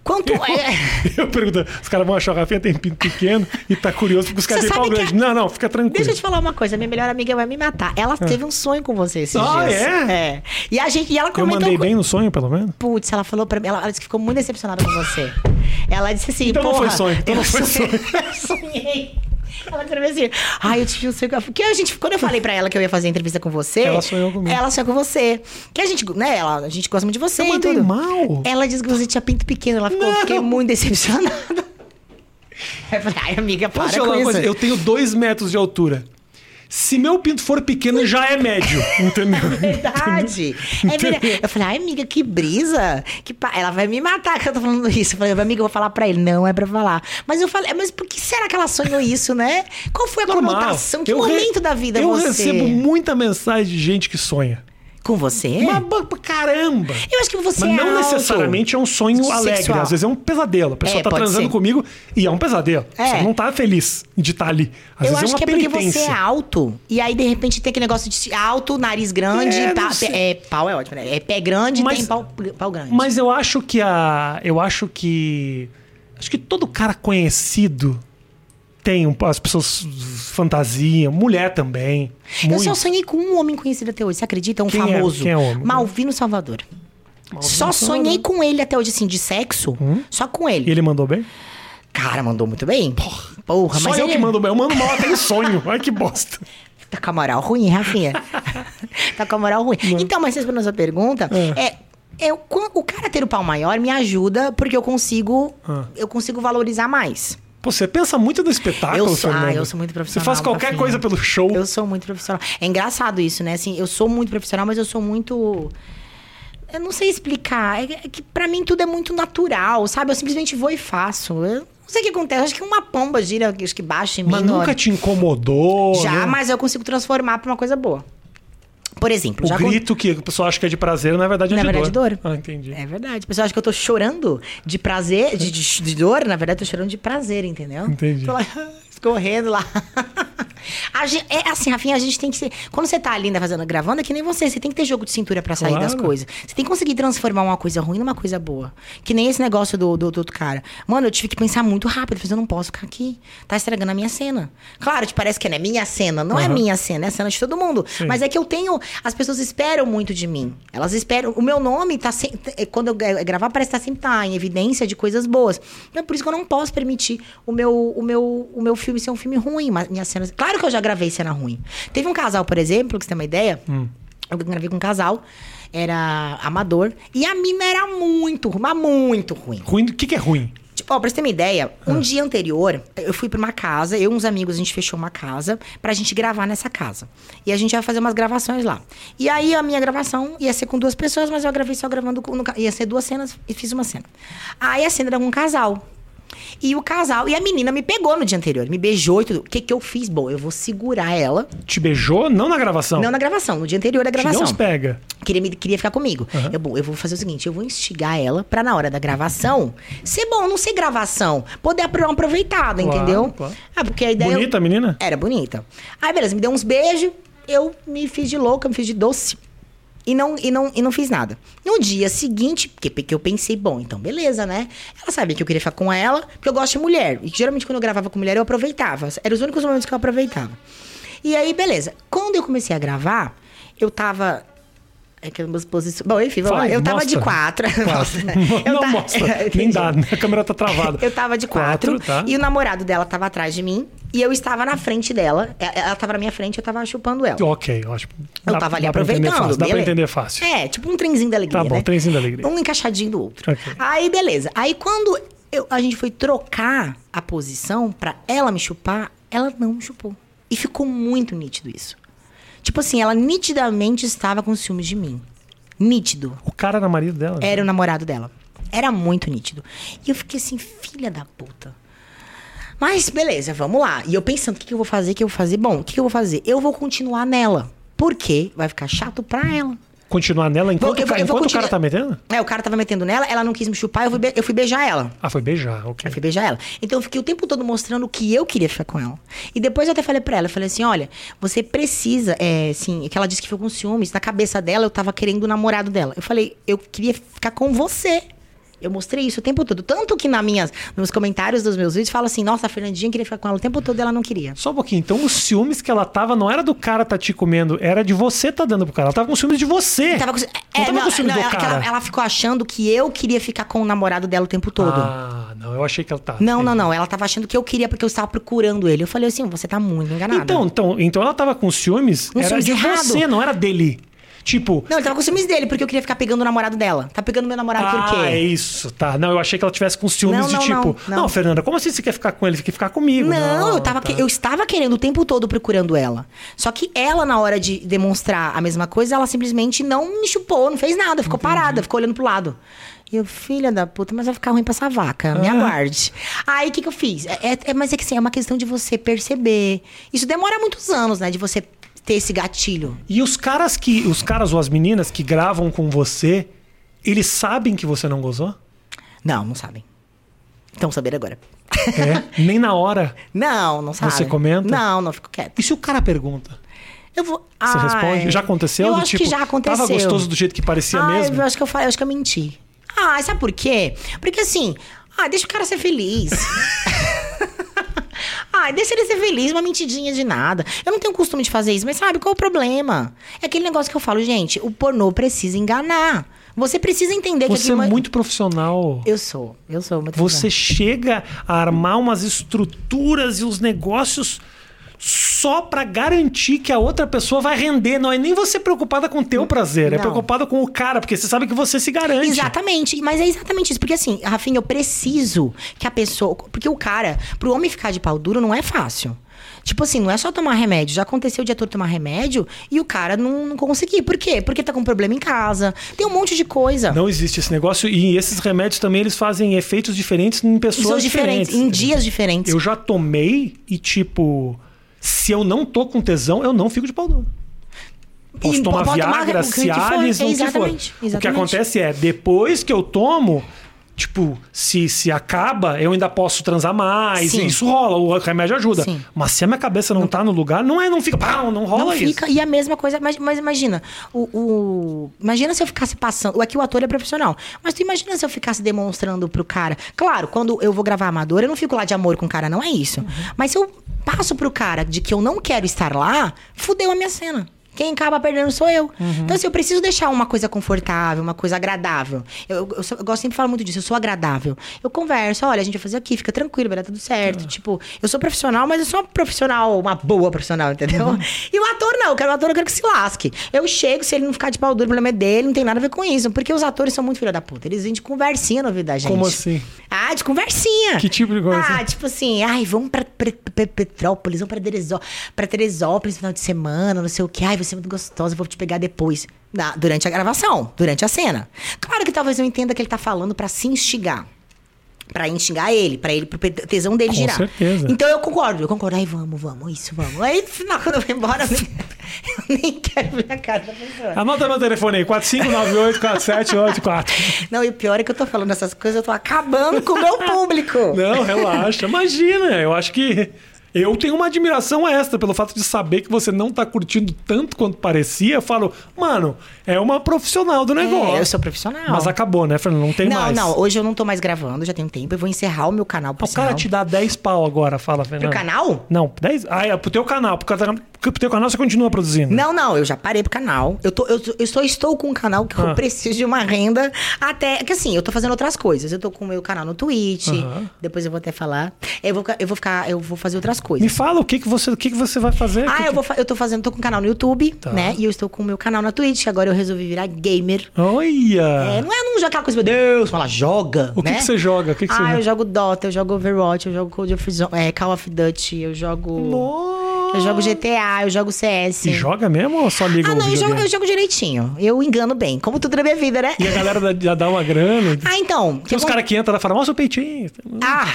S2: Quanto é.
S1: Eu pergunto, os caras vão achar o Rafinha tem pinto pequeno e tá curioso porque os caras têm pau grande. Não, não, fica tranquilo.
S2: Deixa eu te falar uma coisa, minha melhor amiga vai me matar. Ela teve um sonho com você esses
S1: Ah,
S2: dias.
S1: é?
S2: É. E a gente, e ela
S1: Eu
S2: comentou.
S1: mandei
S2: co-
S1: bem no sonho, pelo menos?
S2: Putz, ela falou pra mim, ela, ela disse que ficou muito decepcionada com você. Ela disse assim,
S1: Então não
S2: porra,
S1: foi sonho, então
S2: eu
S1: não foi
S2: eu sonhei. Ela escreveu assim, ai, eu tive um com Porque a gente, quando eu falei pra ela que eu ia fazer a entrevista com você...
S1: Ela sonhou comigo.
S2: Ela sonhou com você. Que a gente, né, ela, a gente gosta muito de você
S1: Eu
S2: e tudo.
S1: mal.
S2: Ela disse que você tinha pinto pequeno, ela ficou,
S1: Não.
S2: fiquei muito decepcionada. Eu falei, ai, amiga, para
S1: Posso
S2: com isso.
S1: coisa? Eu tenho dois metros de altura. Se meu pinto for pequeno, já é médio, entendeu?
S2: Verdade. É verdade. Eu falei, ai, amiga, que brisa. Que pa... Ela vai me matar que eu tô falando isso. Eu falei, amiga, eu vou falar pra ele. Não é pra falar. Mas eu falei, mas por que será que ela sonhou isso, né? Qual foi a
S1: Normal.
S2: conotação? Que
S1: Eu re-
S2: momento da vida
S1: Eu
S2: você...
S1: recebo muita mensagem de gente que sonha.
S2: Com você?
S1: Mas, ba- caramba!
S2: Eu acho que você
S1: Mas
S2: é
S1: não necessariamente é um sonho alegre.
S2: Sexual.
S1: Às vezes é um pesadelo. A pessoa
S2: É,
S1: tá transando
S2: ser.
S1: comigo e é um pesadelo.
S2: É.
S1: Você não tá feliz de estar ali. Às
S2: eu
S1: vezes
S2: acho
S1: é uma
S2: que é porque
S1: penitência.
S2: você é alto. E aí, de repente, tem aquele negócio de alto, nariz grande.
S1: É,
S2: pá-
S1: sei.
S2: é, pau é ótimo, né? É pé grande
S1: Mas-
S2: tem pau, pau grande.
S1: Mas eu acho que a. Eu acho que. Acho que todo cara conhecido tem um, as pessoas fantasiam, mulher também.
S2: eu
S1: Muito.
S2: só sonhei com um homem conhecido até hoje. Você acredita? Um
S1: Quem é-
S2: famoso.
S1: quem é homem?
S2: Malvino Salvador.
S1: Malvino
S2: só
S1: Salvador.
S2: sonhei com ele até hoje, assim, de sexo. Só com
S1: E
S2: ele.
S1: ele mandou bem?
S2: Cara, mandou muito bem. Porra,
S1: Só
S2: mas
S1: eu
S2: ele
S1: que mando bem. Eu mando mal até em sonho. Ai, que bosta.
S2: tá com a moral ruim, Rafinha. tá com a moral ruim. Então, mas respondendo a sua pergunta, é. eu, quan- o cara ter o pau maior me ajuda porque eu consigo,
S1: Ah.
S2: eu consigo valorizar mais.
S1: Pô, você pensa muito no espetáculo,
S2: Eu sou- ah,
S1: Fernanda.
S2: eu sou muito profissional,
S1: Você faz qualquer
S2: Rafinha.
S1: coisa pelo show.
S2: Eu sou muito profissional. É engraçado isso, né? Assim, eu sou muito profissional, mas eu sou muito. Eu não sei explicar. É que- é pra mim tudo é muito natural, sabe? Eu simplesmente vou e faço. Eu não sei o que acontece. Acho que uma pomba gira, acho que baixa em mim.
S1: Mas nunca te incomodou.
S2: Já,
S1: né?
S2: mas eu consigo transformar pra uma coisa boa. Por exemplo,
S1: O
S2: já
S1: grito que a pessoa acha que é de prazer, na verdade é
S2: Na
S1: de
S2: verdade,
S1: dor.
S2: dor.
S1: Ah, entendi.
S2: É verdade. O pessoal acha que eu tô chorando de prazer, de, de- de dor. Na verdade, eu tô chorando de prazer, entendeu?
S1: Entendi.
S2: Tô lá, escorrendo lá. A gen- é assim, Rafinha, a gente tem que ser. Quando você tá ali ainda fazendo, gravando, é que nem você. Você tem que ter jogo de cintura pra sair
S1: Claro.
S2: das coisas. Você tem que conseguir transformar uma coisa ruim numa coisa boa. Que nem esse negócio do, do, do outro cara. Mano, eu tive que pensar muito rápido. Eu eu não posso ficar aqui. Tá estragando a minha cena. Claro, te parece que não é minha cena. Não é
S1: Aham.
S2: minha cena, é a cena de todo mundo.
S1: Sim.
S2: Mas é que eu tenho. As pessoas esperam muito de mim. Elas esperam. O meu nome tá sempre. Quando eu gra- gravar, parece que tá sempre tá em evidência de coisas boas. Então, por isso que eu não posso permitir o meu, o meu, o meu filme ser um filme ruim. Mas minhas cenas. Claro que eu já gravei cena ruim. Teve um casal, por exemplo, que você tem uma ideia. Eu gravei com um casal. Era amador. E a mina era muito ruim, mas muito ruim.
S1: Ruim, o que, que é ruim?
S2: Tipo, ó, pra você ter uma ideia, um
S1: Ah.
S2: dia anterior, eu fui pra uma casa, eu e uns amigos, a gente fechou uma casa pra gente gravar nessa casa. E a gente ia fazer umas gravações lá. E aí a minha gravação ia ser com duas pessoas, mas eu gravei só gravando com. no ia ser duas cenas e fiz uma cena. Aí a cena era com um casal. E o casal, e a menina me pegou no dia anterior, me beijou e tudo. O que que eu fiz? Bom, eu vou segurar ela.
S1: Te beijou? Não na gravação.
S2: Não na gravação, no dia anterior da
S1: Te
S2: gravação
S1: uns pega.
S2: queria, me- queria ficar comigo. Eu, bom, eu vou fazer o seguinte, eu vou instigar ela pra na hora da gravação ser bom, não ser gravação, poder aproveitada,
S1: Claro,
S2: entendeu?
S1: claro.
S2: Ah, porque a ideia...
S1: Bonita a menina?
S2: Era bonita. Aí, beleza, me deu uns beijos, eu me fiz de louca, me fiz de doce. E não, e, não, e não fiz nada. No dia seguinte, porque, porque eu pensei, bom, então beleza, né? Ela sabia que eu queria ficar com ela, porque eu gosto de mulher. E geralmente quando eu gravava com mulher, eu aproveitava. Eram os únicos momentos que eu aproveitava. E aí, beleza. Quando eu comecei a gravar, eu tava. É que umas posições. Bom, enfim, vamos lá. Eu tava de
S1: mostra.
S2: quatro.
S1: Quatro.
S2: Eu
S1: não
S2: ta-
S1: mostra. Nem dá, né? a câmera tá travada.
S2: Eu tava de quatro,
S1: tá?
S2: e o namorado dela tava atrás de mim e eu estava na frente dela. E- Ela tava na minha frente, eu tava chupando ela.
S1: Ok, ótimo.
S2: Eu
S1: Dá-
S2: tava ali
S1: dá pra
S2: aproveitando.
S1: fácil, Dá pra entender fácil.
S2: É, tipo um trenzinho da alegria.
S1: Tá bom,
S2: né?
S1: trenzinho da alegria.
S2: Um encaixadinho do outro.
S1: Ok.
S2: Aí, beleza. Aí quando eu- a gente foi trocar a posição pra ela me chupar, ela não me chupou. E ficou muito nítido isso. Tipo assim, ela nitidamente estava com ciúmes de mim. Nítido.
S1: O cara era marido dela? né?
S2: Era o namorado dela. Era muito nítido. E eu fiquei assim, filha da puta. Mas beleza, vamos lá. E eu pensando, o que, que eu vou fazer? O que eu vou fazer? Bom, o que, que eu vou fazer? Eu vou continuar nela. Por quê? Vai ficar chato pra ela.
S1: Continuar nela enquanto,
S2: Vou- eu eu
S1: enquanto o cara tá metendo?
S2: É, o cara tava metendo nela, ela não quis me chupar, eu fui, be- eu fui beijar ela.
S1: Ah, foi beijar, ok.
S2: Eu fui beijar ela. Então eu fiquei o tempo todo mostrando que eu queria ficar com ela. E depois eu até falei pra ela, eu falei assim, olha, você precisa, é, assim, que ela disse que ficou com ciúmes. Na cabeça dela, eu tava querendo o namorado dela. Eu falei, eu queria ficar com você. Eu mostrei isso o tempo todo. Tanto que na minhas, nos comentários dos meus vídeos fala assim, nossa, a Fernandinha queria ficar com ela o tempo todo e ela não queria.
S1: Só um pouquinho. Então, os ciúmes que ela tava não era do cara tá te comendo, era de você tá dando pro cara. Ela tava com ciúmes de você.
S2: Tava com,
S1: não
S2: é,
S1: tava
S2: não,
S1: com ciúmes
S2: não,
S1: do
S2: ela,
S1: cara.
S2: ela- ela ficou achando que eu queria ficar com o namorado dela o tempo todo.
S1: Ah, não. Eu achei que ela tá.
S2: Não, não, não. Ela tava achando que eu queria porque eu estava procurando ele. Eu falei assim, você tá muito enganada.
S1: Então, então, então ela tava com ciúmes,
S2: Um
S1: era
S2: ciúmes
S1: de
S2: errado.
S1: você, não era dele. Tipo,
S2: Não, ele tava com ciúmes dele, porque eu queria ficar pegando o namorado dela. Tá pegando meu namorado por
S1: ah,
S2: quê?
S1: é isso, tá. Não, eu achei que ela tivesse com ciúmes
S2: Não,
S1: de
S2: não,
S1: tipo,
S2: não, não.
S1: Fernanda, como assim você quer ficar com ele? Você quer ficar comigo?
S2: Não, eu, tava,
S1: tá.
S2: que- eu estava querendo o tempo todo procurando ela. Só que ela, na hora de demonstrar a mesma coisa, ela simplesmente não me chupou, não fez nada, ficou parada, ficou olhando pro lado. E eu, filha da puta, mas vai ficar ruim pra essa vaca, me
S1: Ah.
S2: aguarde. Aí o que, que eu fiz? É, é- é- mas é que assim, é uma questão de você perceber. Isso demora muitos anos, né? De você ter esse gatilho.
S1: E os caras que. Os caras ou as meninas que gravam com você, eles sabem que você não gozou?
S2: Não, não sabem. Estão sabendo agora.
S1: É? Nem na hora.
S2: Não, não sabem.
S1: Você comenta?
S2: Não, não fico quieto.
S1: E se o cara pergunta?
S2: Eu vou.
S1: Você
S2: Ai,
S1: responde? Já aconteceu?
S2: Eu
S1: do
S2: acho
S1: tipo,
S2: que já aconteceu.
S1: Tava gostoso do jeito que parecia mesmo?
S2: Eu acho que eu falei, eu acho que eu menti. Ah, sabe por quê? Porque assim, ah, deixa o cara ser feliz. Ah, deixa ele ser feliz, uma mentidinha de nada. Eu não tenho costume de fazer isso, mas sabe qual é o problema? É aquele negócio que eu falo, gente, o pornô precisa enganar. Você precisa entender que
S1: Você é
S2: aquilo-
S1: muito profissional.
S2: Eu sou, eu sou muito
S1: Você chega a armar umas estruturas e os negócios só pra garantir que a outra pessoa vai render. Não é nem você preocupada com o teu prazer, é
S2: Não.
S1: preocupada com o cara, porque você sabe que você se garante.
S2: Exatamente, mas é exatamente isso. Porque assim, Rafinha, eu preciso que a pessoa. Porque o cara, pro homem ficar de pau duro não é fácil. Tipo assim, não é só tomar remédio. Já aconteceu o diretor tomar remédio e o cara não, não conseguir. Por quê? Porque tá com problema em casa. Tem um monte de coisa.
S1: Não existe esse negócio. E esses remédios também eles fazem efeitos diferentes em pessoas
S2: Pessoas diferentes, em dias diferentes.
S1: Eu já tomei e, tipo, se eu não tô com tesão, eu não fico de pau duro. Posso
S2: E
S1: tomar Viagra,
S2: o que for.
S1: Cialis, o que for.
S2: Exatamente,
S1: O que
S2: exatamente.
S1: acontece é, depois que eu tomo, tipo, se, se acaba, eu ainda posso transar mais.
S2: Sim.
S1: e Isso rola, o remédio ajuda.
S2: Sim.
S1: Mas se a minha cabeça não, tá no lugar, não é, não fica, pau, não rola
S2: Não
S1: isso.
S2: fica. E a mesma coisa, mas, mas imagina, o, o- Imagina se eu ficasse passando. Aqui o ator é profissional. Mas tu imagina se eu ficasse demonstrando pro cara. Claro, quando eu vou gravar amador, eu não fico lá de amor com o cara, não é isso.
S1: Uhum.
S2: Mas se eu passo pro cara de que eu não quero estar lá, fudeu a minha cena. Quem acaba perdendo sou eu.
S1: Uhum.
S2: Então, assim, eu preciso deixar uma coisa confortável, uma coisa agradável. Eu, eu, eu eu gosto sempre de falar muito disso, eu sou agradável. Eu converso, olha, a gente vai fazer aqui, fica tranquilo, vai dar tudo certo. Tipo, eu sou profissional, mas eu sou uma profissional, uma boa profissional, entendeu? E o ator não, eu quero o ator, eu quero que se lasque. Eu chego, se ele não ficar de pau duro, o problema é dele, não tem nada a ver com isso. Porque os atores são muito filha da puta. Eles vêm de conversinha na vida da gente.
S1: Como assim?
S2: Ah, de conversinha.
S1: Que tipo de conversa?
S2: Ah, tipo assim, ai, vamos pra, pra- pra Petrópolis, vamos pra, pra Teresópolis no final de semana, não sei o quê. Ai, você é muito gostosa, eu vou te pegar depois. Na- durante a gravação, durante a cena. Claro que talvez eu entenda que ele tá falando pra se instigar. Pra instigar ele, pra ele, pro tesão dele
S1: Com
S2: girar.
S1: certeza.
S2: Então eu concordo, eu concordo. Ai, vamos, vamos, isso, vamos. Aí no final, quando eu vou embora, eu nem, eu nem quero ver a cara da pessoa.
S1: Anota meu telefone aí, 45984784.
S2: Não, e o pior é que eu tô falando essas coisas, eu tô acabando com o meu público.
S1: Não, relaxa. Imagina, eu acho que eu tenho uma admiração extra pelo fato de saber que você não tá curtindo tanto quanto parecia. Eu falo, mano, é uma profissional do negócio.
S2: É, eu sou profissional.
S1: Mas acabou, né, Fernando? Não tem
S2: não,
S1: mais.
S2: não, hoje eu não tô mais gravando, já tem um tempo. Eu vou encerrar o meu canal pro
S1: O cara te dá 10 pau agora, fala, Fernando.
S2: Pro canal?
S1: Não, 10. Ah, é pro teu canal. Pro, pro teu canal você continua produzindo.
S2: Não, não, eu já parei pro canal. Eu, tô, eu, eu só estou com um canal que
S1: Ah.
S2: eu preciso de uma renda até. Que assim, eu tô fazendo outras coisas. Eu tô com o meu canal no Twitch. Depois eu vou até falar. Eu vou, eu vou ficar, eu vou fazer outras coisas.
S1: Me fala o que, que, você, o que, que você vai fazer.
S2: Ah,
S1: Que-
S2: eu, vou, eu tô fazendo, tô com um canal no YouTube,
S1: Tá.
S2: né? E eu estou com o meu canal na Twitch, que agora eu resolvi virar gamer.
S1: Olha!
S2: É, não é não jogar aquela coisa, meu Deus, fala, joga.
S1: O que
S2: né?
S1: que você joga? O que que
S2: ah,
S1: você
S2: eu
S1: joga?
S2: jogo Dota, eu jogo Overwatch, eu jogo Code of é, Call of Duty, eu jogo.
S1: Nossa!
S2: Eu jogo GTA, eu jogo CS.
S1: E joga mesmo ou só liga
S2: Ah,
S1: o
S2: não, eu jogo, eu jogo direitinho. Eu engano bem, como tudo na minha vida, né?
S1: E a galera já dá uma grana.
S2: Ah, então.
S1: Tem uns caras que entram e falam, mostra o peitinho.
S2: Ah,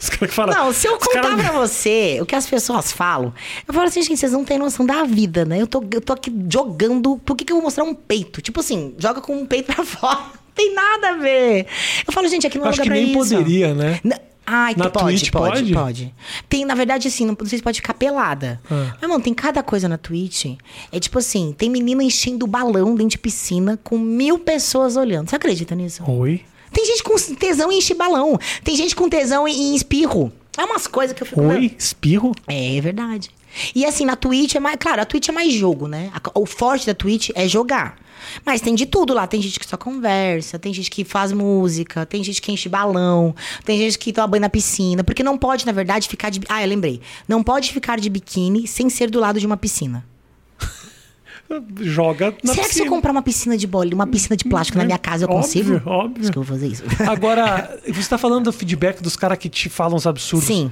S1: Os caras que falam.
S2: não, se eu contar
S1: caras-
S2: pra você o que as pessoas falam, eu falo assim, gente, vocês não têm noção da vida, né? Eu tô, eu tô aqui jogando. Por que, que eu vou mostrar um peito? Tipo assim, joga com um peito pra fora. Não tem nada a ver. Eu falo, gente, aqui não é
S1: Acho
S2: lugar
S1: que
S2: pra
S1: nem
S2: isso.
S1: poderia, né?
S2: Na- Ai,
S1: Na
S2: pode,
S1: Twitch
S2: pode,
S1: pode?
S2: pode, Tem, na verdade, assim, não, não sei se pode ficar pelada.
S1: Ah.
S2: Mas, mano, tem cada coisa na Twitch. É tipo assim, tem menina enchendo balão dentro de piscina com mil pessoas olhando. Você acredita nisso?
S1: Oi.
S2: Tem gente com tesão em encher balão. Tem gente com tesão em, em espirro. É umas coisas que eu fico...
S1: Oi, espirro.
S2: É verdade. E assim, na Twitch é mais. Claro, a Twitch é mais jogo, né? O forte da Twitch é jogar. Mas tem de tudo lá. Tem gente que só conversa, tem gente que faz música, tem gente que enche balão, tem gente que toma banho na piscina. Porque não pode, na verdade, ficar de. Ah, eu lembrei. Não pode ficar de biquíni sem ser do lado de uma piscina.
S1: Joga na
S2: Será que se eu
S1: piscina.
S2: comprar uma piscina de bola, uma piscina de plástico na minha casa, eu
S1: Óbvio,
S2: consigo?
S1: óbvio.
S2: Acho que eu vou fazer isso.
S1: Agora, você tá falando do feedback dos caras que te falam os absurdos.
S2: Sim.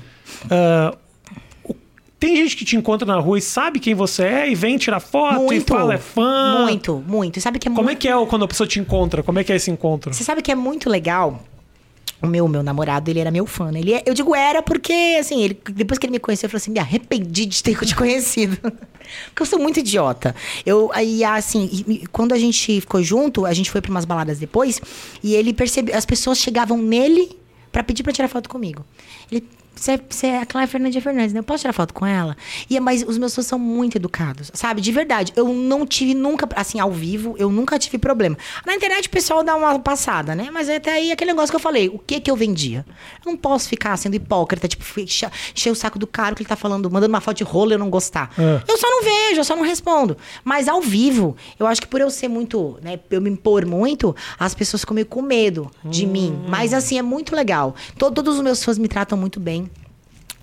S1: O- tem gente que te encontra na rua e sabe quem você é e vem tirar foto e
S2: Muito.
S1: fala é fã.
S2: Muito, muito. E sabe que é
S1: Como
S2: muito.
S1: é que é quando a pessoa te encontra? Como é que é esse encontro?
S2: Você sabe que é muito legal o meu, meu namorado, ele era meu fã. Né? Ele, é- eu digo era porque, assim, ele, depois que ele me conheceu, eu falei assim, me arrependi de ter te conhecido. porque eu sou muito idiota. Eu, aí, assim, e- e quando a gente ficou junto, a gente foi pra umas baladas depois, e ele percebeu, as pessoas chegavam nele pra pedir pra tirar foto comigo. Ele, você, você é a Clara Fernandes Fernandes, né? Eu posso tirar foto com ela? E, mas os meus fãs são muito educados, sabe? De verdade. Eu não tive nunca, assim, ao vivo, eu nunca tive problema. Na internet o pessoal dá uma passada, né? Mas até aí aquele negócio que eu falei, o que que eu vendia? Eu não posso ficar sendo hipócrita, tipo, encher o saco do cara que ele tá falando, mandando uma foto de rolo e eu não gostar.
S1: É.
S2: Eu só não vejo, eu só não respondo. Mas ao vivo, eu acho que por eu ser muito, né, eu me impor muito, as pessoas ficam meio com medo de mim. Mas assim, é muito legal. To- Todos os meus fãs me tratam muito bem.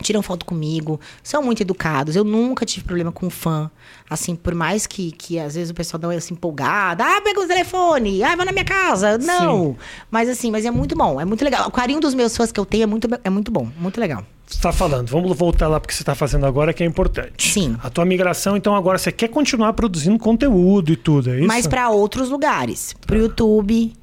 S2: Tiram foto comigo, são muito educados. Eu nunca tive problema com fã. Assim, por mais que, que às vezes o pessoal dá uma assim, empolgada. Ah, pega o telefone. Ah, vai na minha casa. Não. Mas assim, mas é muito bom. É muito legal. O carinho dos meus fãs que eu tenho é muito, é muito bom. Muito legal.
S1: Você tá falando, vamos voltar lá porque você está fazendo agora, que é importante.
S2: Sim.
S1: A tua migração, então, agora você quer continuar produzindo conteúdo e tudo, é isso?
S2: mas para outros lugares. Pro YouTube.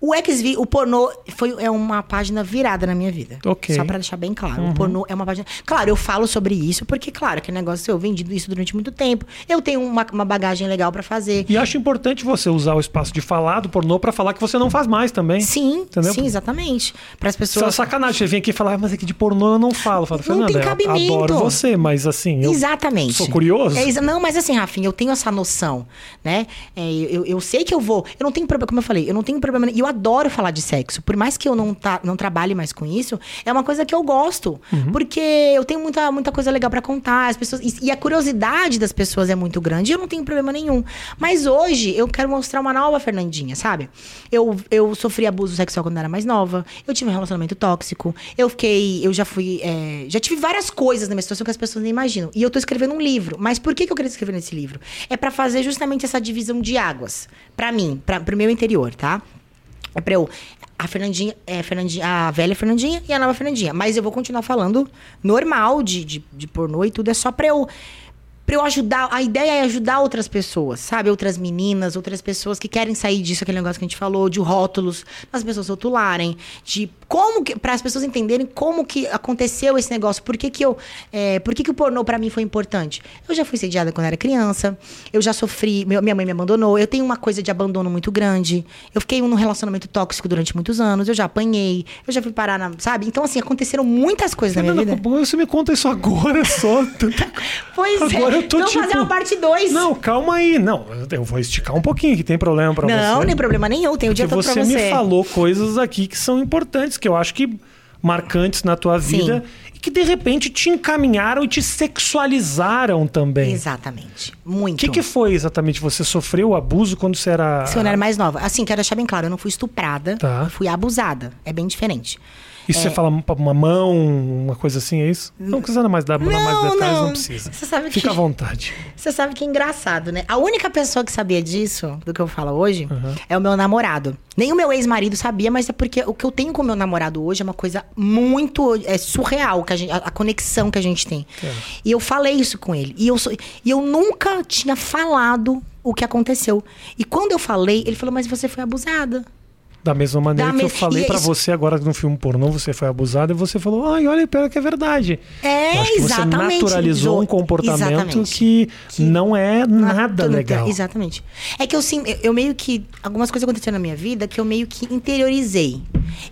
S2: O XV, o pornô foi, é uma página virada na minha vida.
S1: Ok.
S2: Só pra deixar bem claro. O pornô é uma página. Claro, eu falo sobre isso, porque, claro, que negócio eu vendi isso durante muito tempo. Eu tenho uma, uma bagagem legal pra fazer.
S1: E acho importante você usar o espaço de falar do pornô pra falar que você não faz mais também.
S2: Sim,
S1: Entendeu?
S2: sim, exatamente. Para as
S1: Isso é
S2: pessoas.
S1: sacanagem. Você vem aqui e fala, ah, mas aqui de pornô eu não falo. Fala,
S2: Não tem
S1: eu
S2: cabimento.
S1: adoro você, mas assim,
S2: Exatamente.
S1: sou curioso.
S2: É exa- não, mas assim, Rafinha, eu tenho essa noção, né? É, eu, eu sei que eu vou. Eu não tenho problema, como eu falei, eu não tenho problema. E eu adoro falar de sexo. Por mais que eu não, tá, não trabalhe mais com isso, é uma coisa que eu gosto.
S1: Uhum.
S2: Porque eu tenho muita, muita coisa legal pra contar. As pessoas, e, e a curiosidade das pessoas é muito grande. E eu não tenho problema nenhum. Mas hoje eu quero mostrar uma nova Fernandinha, sabe? Eu, eu sofri abuso sexual quando era mais nova. Eu tive um relacionamento tóxico. Eu fiquei. Eu já fui. é, já tive várias coisas na minha situação que as pessoas nem imaginam. E eu tô escrevendo um livro. Mas por que, que eu queria escrever nesse livro? É pra fazer justamente essa divisão de águas. Pra mim, pra, pro meu interior, tá? É pra eu. A Fernandinha, é, Fernandinha, a velha Fernandinha e a nova Fernandinha. Mas eu vou continuar falando normal de, de, de pornô e tudo. É só pra eu. Pra eu ajudar. A ideia é ajudar outras pessoas, sabe? Outras meninas, outras pessoas que querem sair disso, aquele negócio que a gente falou, de rótulos, as pessoas rotularem, de como que. Para as pessoas entenderem como que aconteceu esse negócio. Por que, que eu. é, por que, que o pornô pra mim foi importante? Eu já fui sediada quando era criança, eu já sofri. meu- minha mãe me abandonou, eu tenho uma coisa de abandono muito grande. Eu fiquei num relacionamento tóxico durante muitos anos, eu já apanhei, eu já fui parar na. Sabe? Então, assim, aconteceram muitas coisas na minha vida.
S1: você me conta isso agora só.
S2: Pois
S1: Agora
S2: é.
S1: Eu tô
S2: Vamos
S1: tipo.
S2: fazer uma parte 2.
S1: Não, calma aí. Não, eu vou esticar um pouquinho, que tem problema pra você.
S2: Não, nem problema nenhum. Tem o dia todo
S1: você
S2: pra você.
S1: me falou coisas aqui que são importantes, que eu acho que marcantes na tua vida e que de repente te encaminharam e te sexualizaram também.
S2: Exatamente. Muito.
S1: O que, que foi exatamente? Você sofreu abuso quando você era.
S2: Se eu não era mais nova. Assim, quero deixar bem claro, eu não fui estuprada.
S1: Tá.
S2: Fui abusada. É bem diferente.
S1: Isso você fala uma mão, uma coisa assim, é isso? Não precisa mais dar dar mais
S2: Não,
S1: detalhes, não,
S2: não.
S1: precisa.
S2: Você sabe
S1: Fica
S2: que-
S1: à vontade.
S2: Você sabe que é engraçado, né? A única pessoa que sabia disso, do que eu falo hoje, é o meu namorado. Nem o meu ex-marido sabia, mas é porque o que eu tenho com o meu namorado hoje é uma coisa muito é, surreal, que a, gente- a- conexão que a gente tem. E eu falei isso com ele. E eu, sou- e eu nunca tinha falado o que aconteceu. E quando eu falei, ele falou, mas você foi abusada.
S1: Da mesma maneira
S2: Da
S1: que eu
S2: mes-
S1: falei
S2: e
S1: pra
S2: isso-
S1: você agora no filme pornô, você foi abusado e você falou, ai, olha, pior que é verdade.
S2: É,
S1: Eu acho que
S2: exatamente.
S1: Você naturalizou um comportamento
S2: exatamente.
S1: que, não é nada legal.
S2: Exatamente. É que eu sim, eu, eu meio que algumas coisas aconteceram na minha vida que eu meio que interiorizei.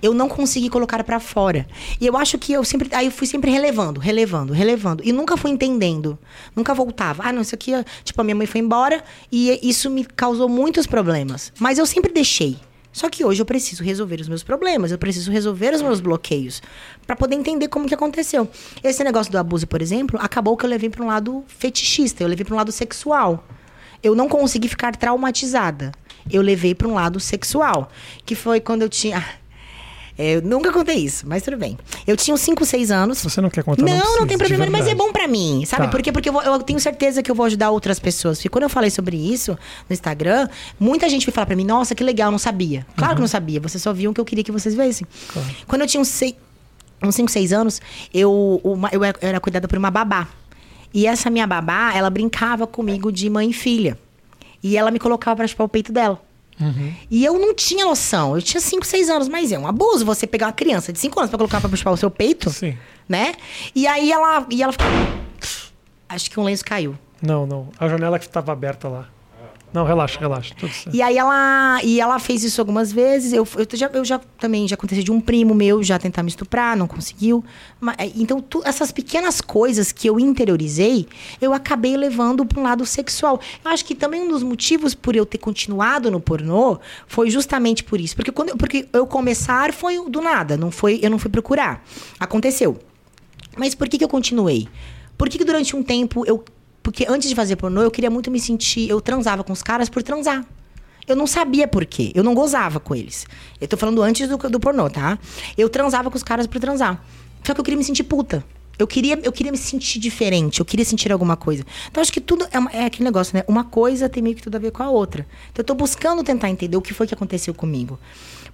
S2: Eu não consegui colocar pra fora. E eu acho que eu sempre, aí eu fui sempre relevando, relevando, relevando e nunca fui entendendo. Nunca voltava. Ah, não, isso aqui, tipo, a minha mãe foi embora e isso me causou muitos problemas, mas eu sempre deixei. Só que hoje eu preciso resolver os meus problemas, eu preciso resolver os meus bloqueios pra poder entender como que aconteceu. Esse negócio do abuso, por exemplo, acabou que eu levei pra um lado fetichista, eu levei pra um lado sexual. Eu não consegui ficar traumatizada. Eu levei pra um lado sexual, que foi quando eu tinha É, eu nunca contei isso, mas tudo bem. Eu tinha uns 5, 6 anos.
S1: Você não quer contar, não
S2: Não, não,
S1: precisa,
S2: tem
S1: de
S2: problema, mas é bom pra mim, sabe?
S1: Tá.
S2: Por quê? Porque eu, vou- eu tenho certeza que eu vou ajudar outras pessoas. Porque quando eu falei sobre isso no Instagram, muita gente veio falar pra mim, nossa, que legal, não sabia. Claro
S1: Uhum.
S2: que não sabia, vocês só viam o que eu queria que vocês vissem. Quando eu tinha uns 5, uns cinco, seis anos, eu, uma- eu era- eu era cuidada por uma babá. E essa minha babá, ela brincava comigo de mãe e filha. E ela me colocava pra chupar o peito dela. E eu não tinha noção. Eu tinha 5, 6 anos, mas é um abuso você pegar uma criança de 5 anos pra colocar pra puxar o seu peito,
S1: Sim.
S2: né? E aí ela, e ela ficou... Acho que um lenço caiu.
S1: Não, não. A janela que estava aberta lá. Não, relaxa, relaxa.
S2: E aí ela, e ela fez isso algumas vezes. Eu, eu, já, eu já também já aconteceu de um primo meu já tentar me estuprar, não conseguiu. Ma- então, tu- essas pequenas coisas que eu interiorizei, eu acabei levando para um lado sexual. Eu acho que também um dos motivos por eu ter continuado no pornô foi justamente por isso. Porque quando porque eu começar foi do nada, não foi, eu não fui procurar. Aconteceu. Mas por que, que eu continuei? Por que, que durante um tempo eu. Porque antes de fazer pornô, eu queria muito me sentir. Eu transava com os caras por transar. Eu não sabia por quê. Eu não gozava com eles. Eu tô falando antes do, do pornô, tá? Eu transava com os caras por transar. Só que eu queria me sentir puta. Eu queria, eu queria me sentir diferente, eu queria sentir alguma coisa. Então, acho que tudo é, uma- é aquele negócio, né? Uma coisa tem meio que tudo a ver com a outra. Então, eu tô buscando tentar entender o que foi que aconteceu comigo.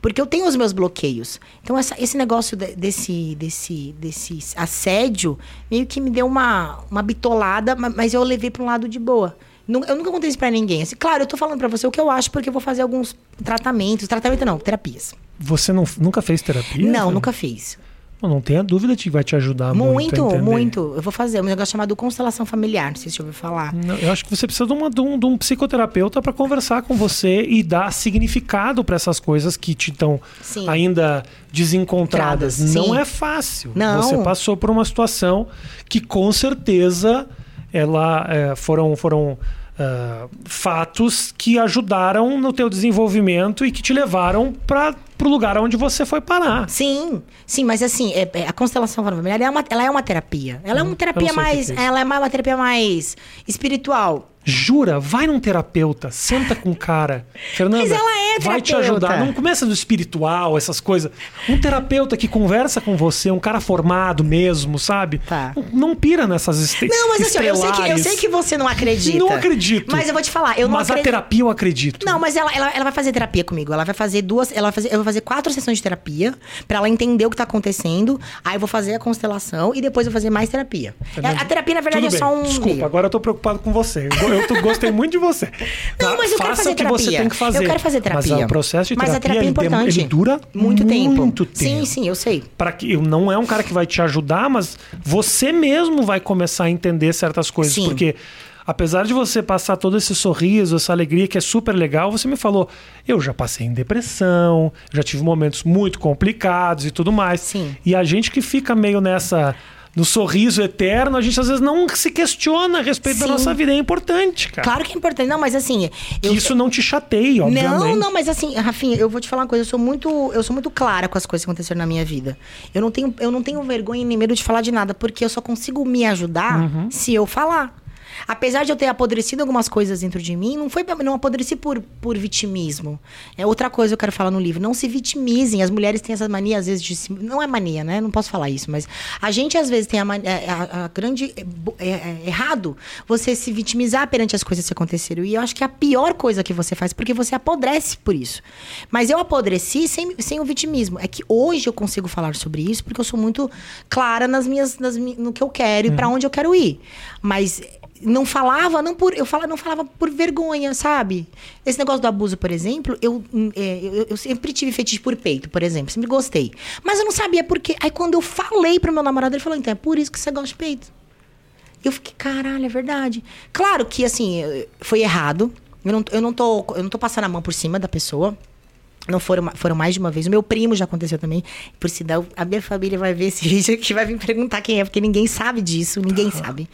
S2: Porque eu tenho os meus bloqueios. Então, essa- esse negócio de- desse, desse, desse assédio meio que me deu uma, uma bitolada, ma- mas eu levei para um lado de boa. Eu nunca contei isso pra ninguém. Assim, claro, eu tô falando pra você o que eu acho, porque eu vou fazer alguns tratamentos. Tratamento não, terapias.
S1: Você não, nunca fez terapia?
S2: Não, nunca fiz.
S1: Não, não tenha dúvida de que vai te ajudar muito.
S2: Muito, muito. Eu vou fazer um negócio chamado constelação familiar. Não sei se você ouviu falar.
S1: Não, eu acho que você precisa de, uma- de um, de um psicoterapeuta para conversar com você e dar significado para essas coisas que te estão ainda desencontradas. Não é fácil.
S2: Não.
S1: Você passou por uma situação que com certeza ela é, foram foram ah, fatos que ajudaram no teu desenvolvimento e que te levaram para o lugar onde você foi parar.
S2: Sim, sim, mas assim, é- é- a constelação familiar é, uma, ela é uma terapia. Ela é uma terapia mais.
S1: é
S2: ela é uma terapia mais espiritual.
S1: Jura, vai num terapeuta, senta com o cara. Fernanda,
S2: Mas ela é
S1: vai te ajudar. Não começa do espiritual, essas coisas. Um terapeuta que conversa com você, um cara formado mesmo, sabe?
S2: Tá.
S1: Não, pira nessas este
S2: Não, mas assim, eu sei, que, eu sei que você não acredita.
S1: Não acredito.
S2: Mas eu vou te falar, eu não
S1: Mas a
S2: acredito.
S1: terapia eu acredito.
S2: Não, mas ela, ela, ela vai fazer terapia comigo. Ela vai fazer duas. Ela vai fazer, eu vou fazer quatro sessões de terapia pra ela entender o que tá acontecendo. Aí eu vou fazer a constelação e depois eu vou fazer mais terapia. A, a terapia, na verdade,
S1: Tudo
S2: é só
S1: bem.
S2: um.
S1: Desculpa,
S2: meio.
S1: agora eu tô preocupado com você. Eu, eu tô- gostei muito de você.
S2: Não,
S1: Tá?
S2: mas eu quero
S1: Faça
S2: fazer
S1: o que você
S2: terapia.
S1: tem que fazer.
S2: Eu quero fazer terapia.
S1: Mas o processo de
S2: Mas
S1: terapia,
S2: a terapia é importante.
S1: ele dura
S2: muito tempo.
S1: Muito tempo.
S2: Sim, sim, eu sei.
S1: para que não é um cara que vai te ajudar, mas você mesmo vai começar a entender certas coisas,
S2: Sim.
S1: porque apesar de você passar todo esse sorriso, essa alegria que é super legal, você me falou, eu já passei em depressão, já tive momentos muito complicados e tudo mais.
S2: Sim.
S1: E a gente que fica meio nessa no sorriso eterno, a gente às vezes não se questiona a respeito da
S2: Sim.
S1: nossa vida, é importante, cara.
S2: Claro que é importante. Não, mas assim.
S1: Que
S2: eu-
S1: isso não te chateie, obviamente.
S2: Não, não, mas assim, Rafinha, eu vou te falar uma coisa, eu sou muito, eu sou muito clara com as coisas que aconteceram na minha vida. Eu não tenho, eu não tenho vergonha nem medo de falar de nada, porque eu só consigo me ajudar
S1: Uhum.
S2: se eu falar. Apesar de eu ter apodrecido algumas coisas dentro de mim, não foi não apodreci por, por vitimismo. É outra coisa que eu quero falar no livro, não se vitimizem. As mulheres têm essas manias às vezes de se, não é mania, né? Não posso falar isso, mas a gente às vezes tem a, mania- a- a grande é, é, é errado você se vitimizar perante as coisas que aconteceram. E eu acho que é a pior coisa que você faz, porque você apodrece por isso. Mas eu apodreci sem, sem o vitimismo. É que hoje eu consigo falar sobre isso porque eu sou muito clara nas minhas, nas, no que eu quero e pra onde eu quero ir. Mas não falava, não por. Eu falava, não falava por vergonha, sabe? Esse negócio do abuso, por exemplo, eu, hum, é, eu, eu sempre tive fetiche por peito, por exemplo. Sempre gostei. Mas eu não sabia por quê. Aí quando eu falei pro meu namorado, ele falou: então é por isso que você gosta de peito. Eu fiquei, caralho, é verdade. Claro que, assim, eh, foi errado. Eu não, eu não, tô, eu não tô passando a mão por cima da pessoa. Não foram, foram mais de uma vez. O meu primo já aconteceu também. Por sinal, a minha família vai ver esse vídeo que vai vir perguntar quem é, porque ninguém sabe disso, ninguém sabe.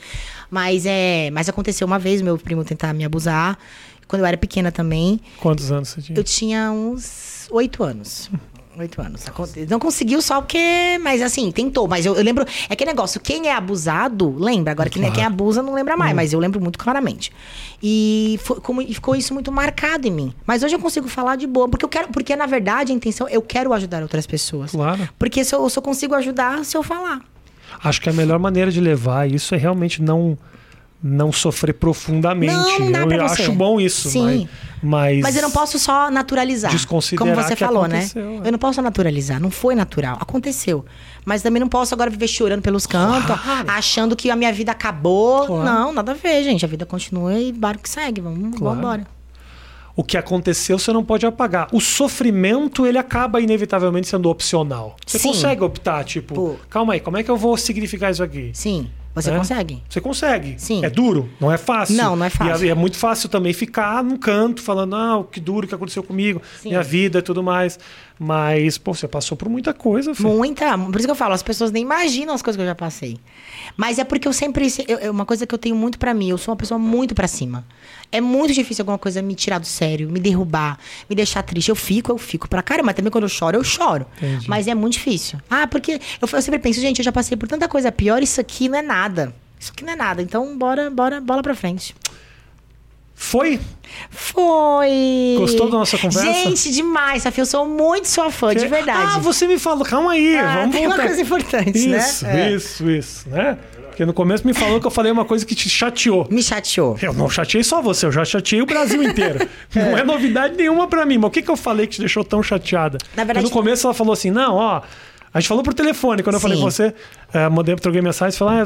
S2: Mas é, mas aconteceu uma vez, meu primo tentar me abusar. Quando eu era pequena também.
S1: Quantos anos você tinha?
S2: Eu tinha uns oito anos. Oito anos. Não conseguiu só porque. Mas assim, tentou. Mas eu, eu lembro. É que negócio, quem é abusado, lembra. Agora, quem, é- quem abusa não lembra mais, mas eu lembro muito claramente. E foi- como- ficou isso muito marcado em mim. Mas hoje eu consigo falar de boa. Porque eu quero. Porque, na verdade, a intenção, eu quero ajudar outras pessoas.
S1: Claro.
S2: Porque se eu, eu só consigo ajudar se eu falar.
S1: Acho que a melhor maneira de levar isso é realmente não não sofrer profundamente.
S2: Não, não
S1: eu acho bom isso,
S2: Sim.
S1: mas, mas
S2: Mas eu não posso só naturalizar.
S1: Desconsiderar
S2: Como você falou, né?
S1: é.
S2: Eu não posso naturalizar. Não foi natural. Aconteceu. Mas também não posso agora viver chorando pelos cantos,
S1: Claro.
S2: achando que a minha vida acabou.
S1: Claro.
S2: Não, nada a ver, gente. A vida continua e barco que segue. Vamos,
S1: Claro.
S2: embora.
S1: o que aconteceu você não pode apagar. O sofrimento, ele acaba inevitavelmente sendo opcional. Você
S2: Sim.
S1: consegue optar, tipo,
S2: Pô.
S1: calma aí, como é que eu vou significar isso aqui?
S2: Sim, você
S1: né?
S2: consegue.
S1: Você consegue.
S2: Sim.
S1: É duro, não é fácil.
S2: Não, não é fácil.
S1: E é, é muito fácil também ficar num canto falando, ah, que duro que aconteceu comigo,
S2: Sim.
S1: minha vida e tudo mais. Mas, pô, você passou por muita coisa, Fê.
S2: Muita. Por isso que eu falo, as pessoas nem imaginam as coisas que eu já passei. Mas é porque eu sempre. é uma coisa que eu tenho muito pra mim, eu sou uma pessoa muito pra cima. É muito difícil alguma coisa me tirar do sério, me derrubar, me deixar triste. Eu fico, eu fico pra caramba. Também quando eu choro, eu choro.
S1: Entendi. Mas
S2: Mas é muito difícil. Ah, porque eu, eu sempre penso, gente, eu já passei por tanta coisa pior, isso aqui não é nada. Isso aqui não é nada. Então, bora, bora, bola pra frente.
S1: Foi?
S2: Foi.
S1: Gostou da nossa conversa?
S2: Gente, demais, Safia. Eu sou muito sua fã, de verdade.
S1: Ah, você me falou, calma aí,
S2: Ah,
S1: vamos
S2: tem uma
S1: voltar.
S2: coisa importante, né?
S1: Isso,
S2: É.
S1: isso, isso, né? Porque no começo me falou que eu falei uma coisa que te chateou.
S2: Me chateou.
S1: Eu não chateei só você, eu já chateei o Brasil inteiro. Não é novidade nenhuma pra mim. Mas o que, que eu falei que te deixou tão chateada?
S2: Na verdade-
S1: Porque no começo ela falou assim: não, ó. A gente falou por telefone, quando eu falei com você, eh, mandei, troquei mensagem, falou, ah,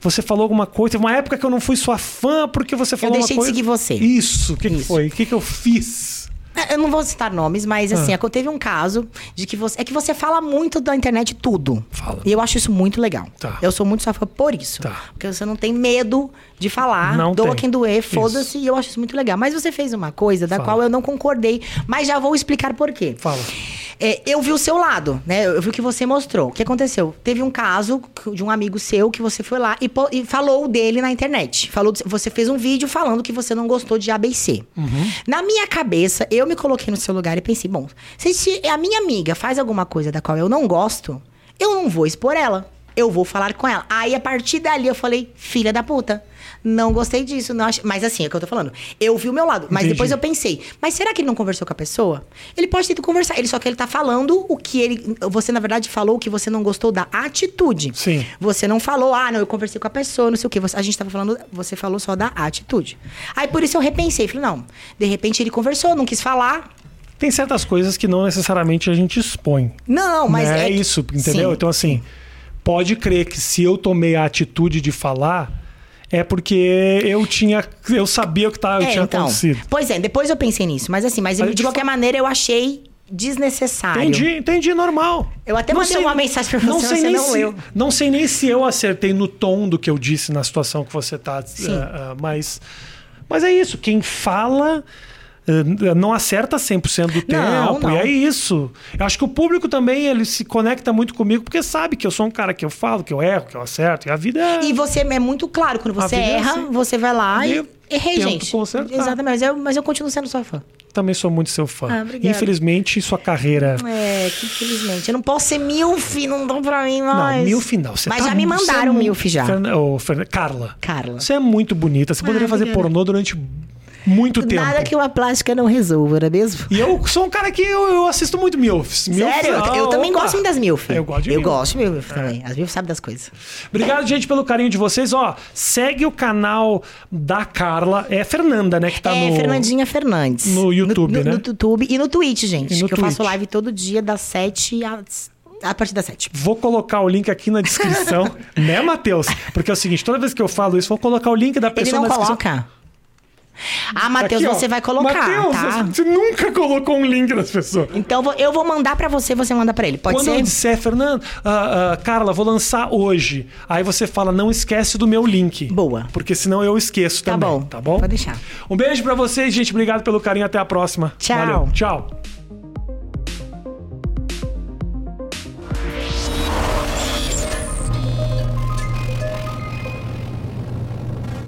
S1: você falou alguma coisa. Teve uma época que eu não fui sua fã porque você falou
S2: deixei de
S1: uma coisa.
S2: seguir você.
S1: Isso, o que, que foi? O que, que eu fiz?
S2: Eu não vou citar nomes, mas assim,
S1: Ah.
S2: teve um caso de que você. É que você fala muito da internet tudo.
S1: Fala.
S2: E eu acho isso muito legal.
S1: Tá.
S2: Eu sou muito sua fã por isso.
S1: Tá.
S2: Porque você não tem medo de falar.
S1: Não
S2: doa
S1: tem.
S2: quem doer, foda-se. E eu acho isso muito legal. Mas você fez uma coisa da
S1: Fala.
S2: qual eu não concordei, mas já vou explicar por quê.
S1: Fala.
S2: É, eu vi o seu lado, né? Eu vi o que você mostrou. O que aconteceu? Teve um caso de um amigo seu que você foi lá e, e falou dele na internet. Falou, você fez um vídeo falando que você não gostou de ABC. Na minha cabeça, eu me coloquei no seu lugar e pensei, bom, se a minha amiga faz alguma coisa da qual eu não gosto, eu não vou expor ela. Eu vou falar com ela. Aí, a partir dali, eu falei, filha da puta. Não gostei disso. Não ach... Mas assim, é o que eu tô falando. Eu vi o meu lado. Mas
S1: Entendi.
S2: depois eu pensei, mas será que ele não conversou com a pessoa? Ele pode ter ido conversar. Ele só que ele tá falando o que ele. Você, na verdade, falou que você não gostou da atitude.
S1: Sim.
S2: Você não falou, ah, não, eu conversei com a pessoa, não sei o quê. Você- a gente tava falando, você falou só da atitude. Aí por isso eu repensei. Falei, não, de repente ele conversou, não quis falar.
S1: Tem certas coisas que não necessariamente a gente expõe.
S2: Não, mas
S1: é,
S2: é. que-
S1: isso, entendeu?
S2: Sim.
S1: Então, assim, pode crer que se eu tomei a atitude de falar, é porque eu tinha. Eu sabia o que tava,
S2: É,
S1: tinha
S2: então.
S1: acontecido.
S2: Pois é, depois eu pensei nisso. Mas assim, mas eu- de qualquer
S1: fa-
S2: maneira eu achei desnecessário.
S1: Entendi, entendi, normal.
S2: Eu até mandei uma mensagem pra
S1: não
S2: você,
S1: sei
S2: você
S1: nem
S2: não
S1: se,
S2: leu.
S1: Não sei nem se eu acertei no tom do que eu disse na situação que você tá. Eh, eh, mas, mas é isso. Quem fala. Eh, Não acerta 100% do tempo,
S2: Não, não.
S1: e é isso. Eu acho que o público também ele se conecta muito comigo porque sabe que eu sou um cara que eu falo, que eu erro, que eu acerto. E a vida é.
S2: E você é muito claro, quando você
S1: é
S2: erra,
S1: assim.
S2: você vai lá
S1: E
S2: e. Errei, gente.
S1: consertar.
S2: Exatamente, mas eu, mas eu continuo sendo sua fã.
S1: Também sou muito seu fã.
S2: Ah.
S1: Infelizmente, sua carreira.
S2: É, que infelizmente. Eu não posso ser milf, não dão pra mim mais.
S1: Não, milf não. Você
S2: Mas
S1: tá-
S2: já me
S1: você
S2: mandaram
S1: é
S2: milf já.
S1: Ferna- ô, Ferna- Carla.
S2: Carla.
S1: Você é muito bonita. Você poderia fazer
S2: obrigada.
S1: pornô durante muito tempo.
S2: Nada que uma plástica não resolva, não é mesmo?
S1: E eu sou um cara que eu, eu assisto muito MILFs. MILFs,
S2: Sério? Eu,
S1: ah,
S2: eu também
S1: opa.
S2: gosto muito das milf.
S1: Eu gosto de
S2: Eu
S1: milf.
S2: gosto de milf também. As milf sabem das coisas.
S1: Obrigado, gente, pelo carinho de vocês. Ó, segue o canal da Carla. É Fernanda, né? Que tá
S2: é,
S1: no...
S2: Fernandinha Fernandes.
S1: no YouTube,
S2: no,
S1: né?
S2: No YouTube e no Twitch, gente.
S1: No
S2: que eu faço live todo dia das 7 às... A partir das 7.
S1: Vou colocar o link aqui na descrição, né, Matheus? Porque é o seguinte, toda vez que eu falo isso, vou colocar o link da
S2: Ele
S1: pessoa
S2: não
S1: na descrição.
S2: Ah, Matheus, você vai colocar,
S1: Matheus,
S2: tá?
S1: você nunca colocou um link das pessoas.
S2: Então eu vou mandar pra você, você manda pra ele. Pode
S1: Quando
S2: ser?
S1: eu disser, Fernando, ah, ah, Carla, vou lançar hoje. Aí você fala, não esquece do meu link.
S2: Boa.
S1: Porque senão eu esqueço
S2: Tá
S1: também.
S2: bom.
S1: Tá bom?
S2: Pode deixar.
S1: Um beijo pra vocês, gente. Obrigado pelo carinho. Até a próxima.
S2: Tchau.
S1: Valeu. Tchau.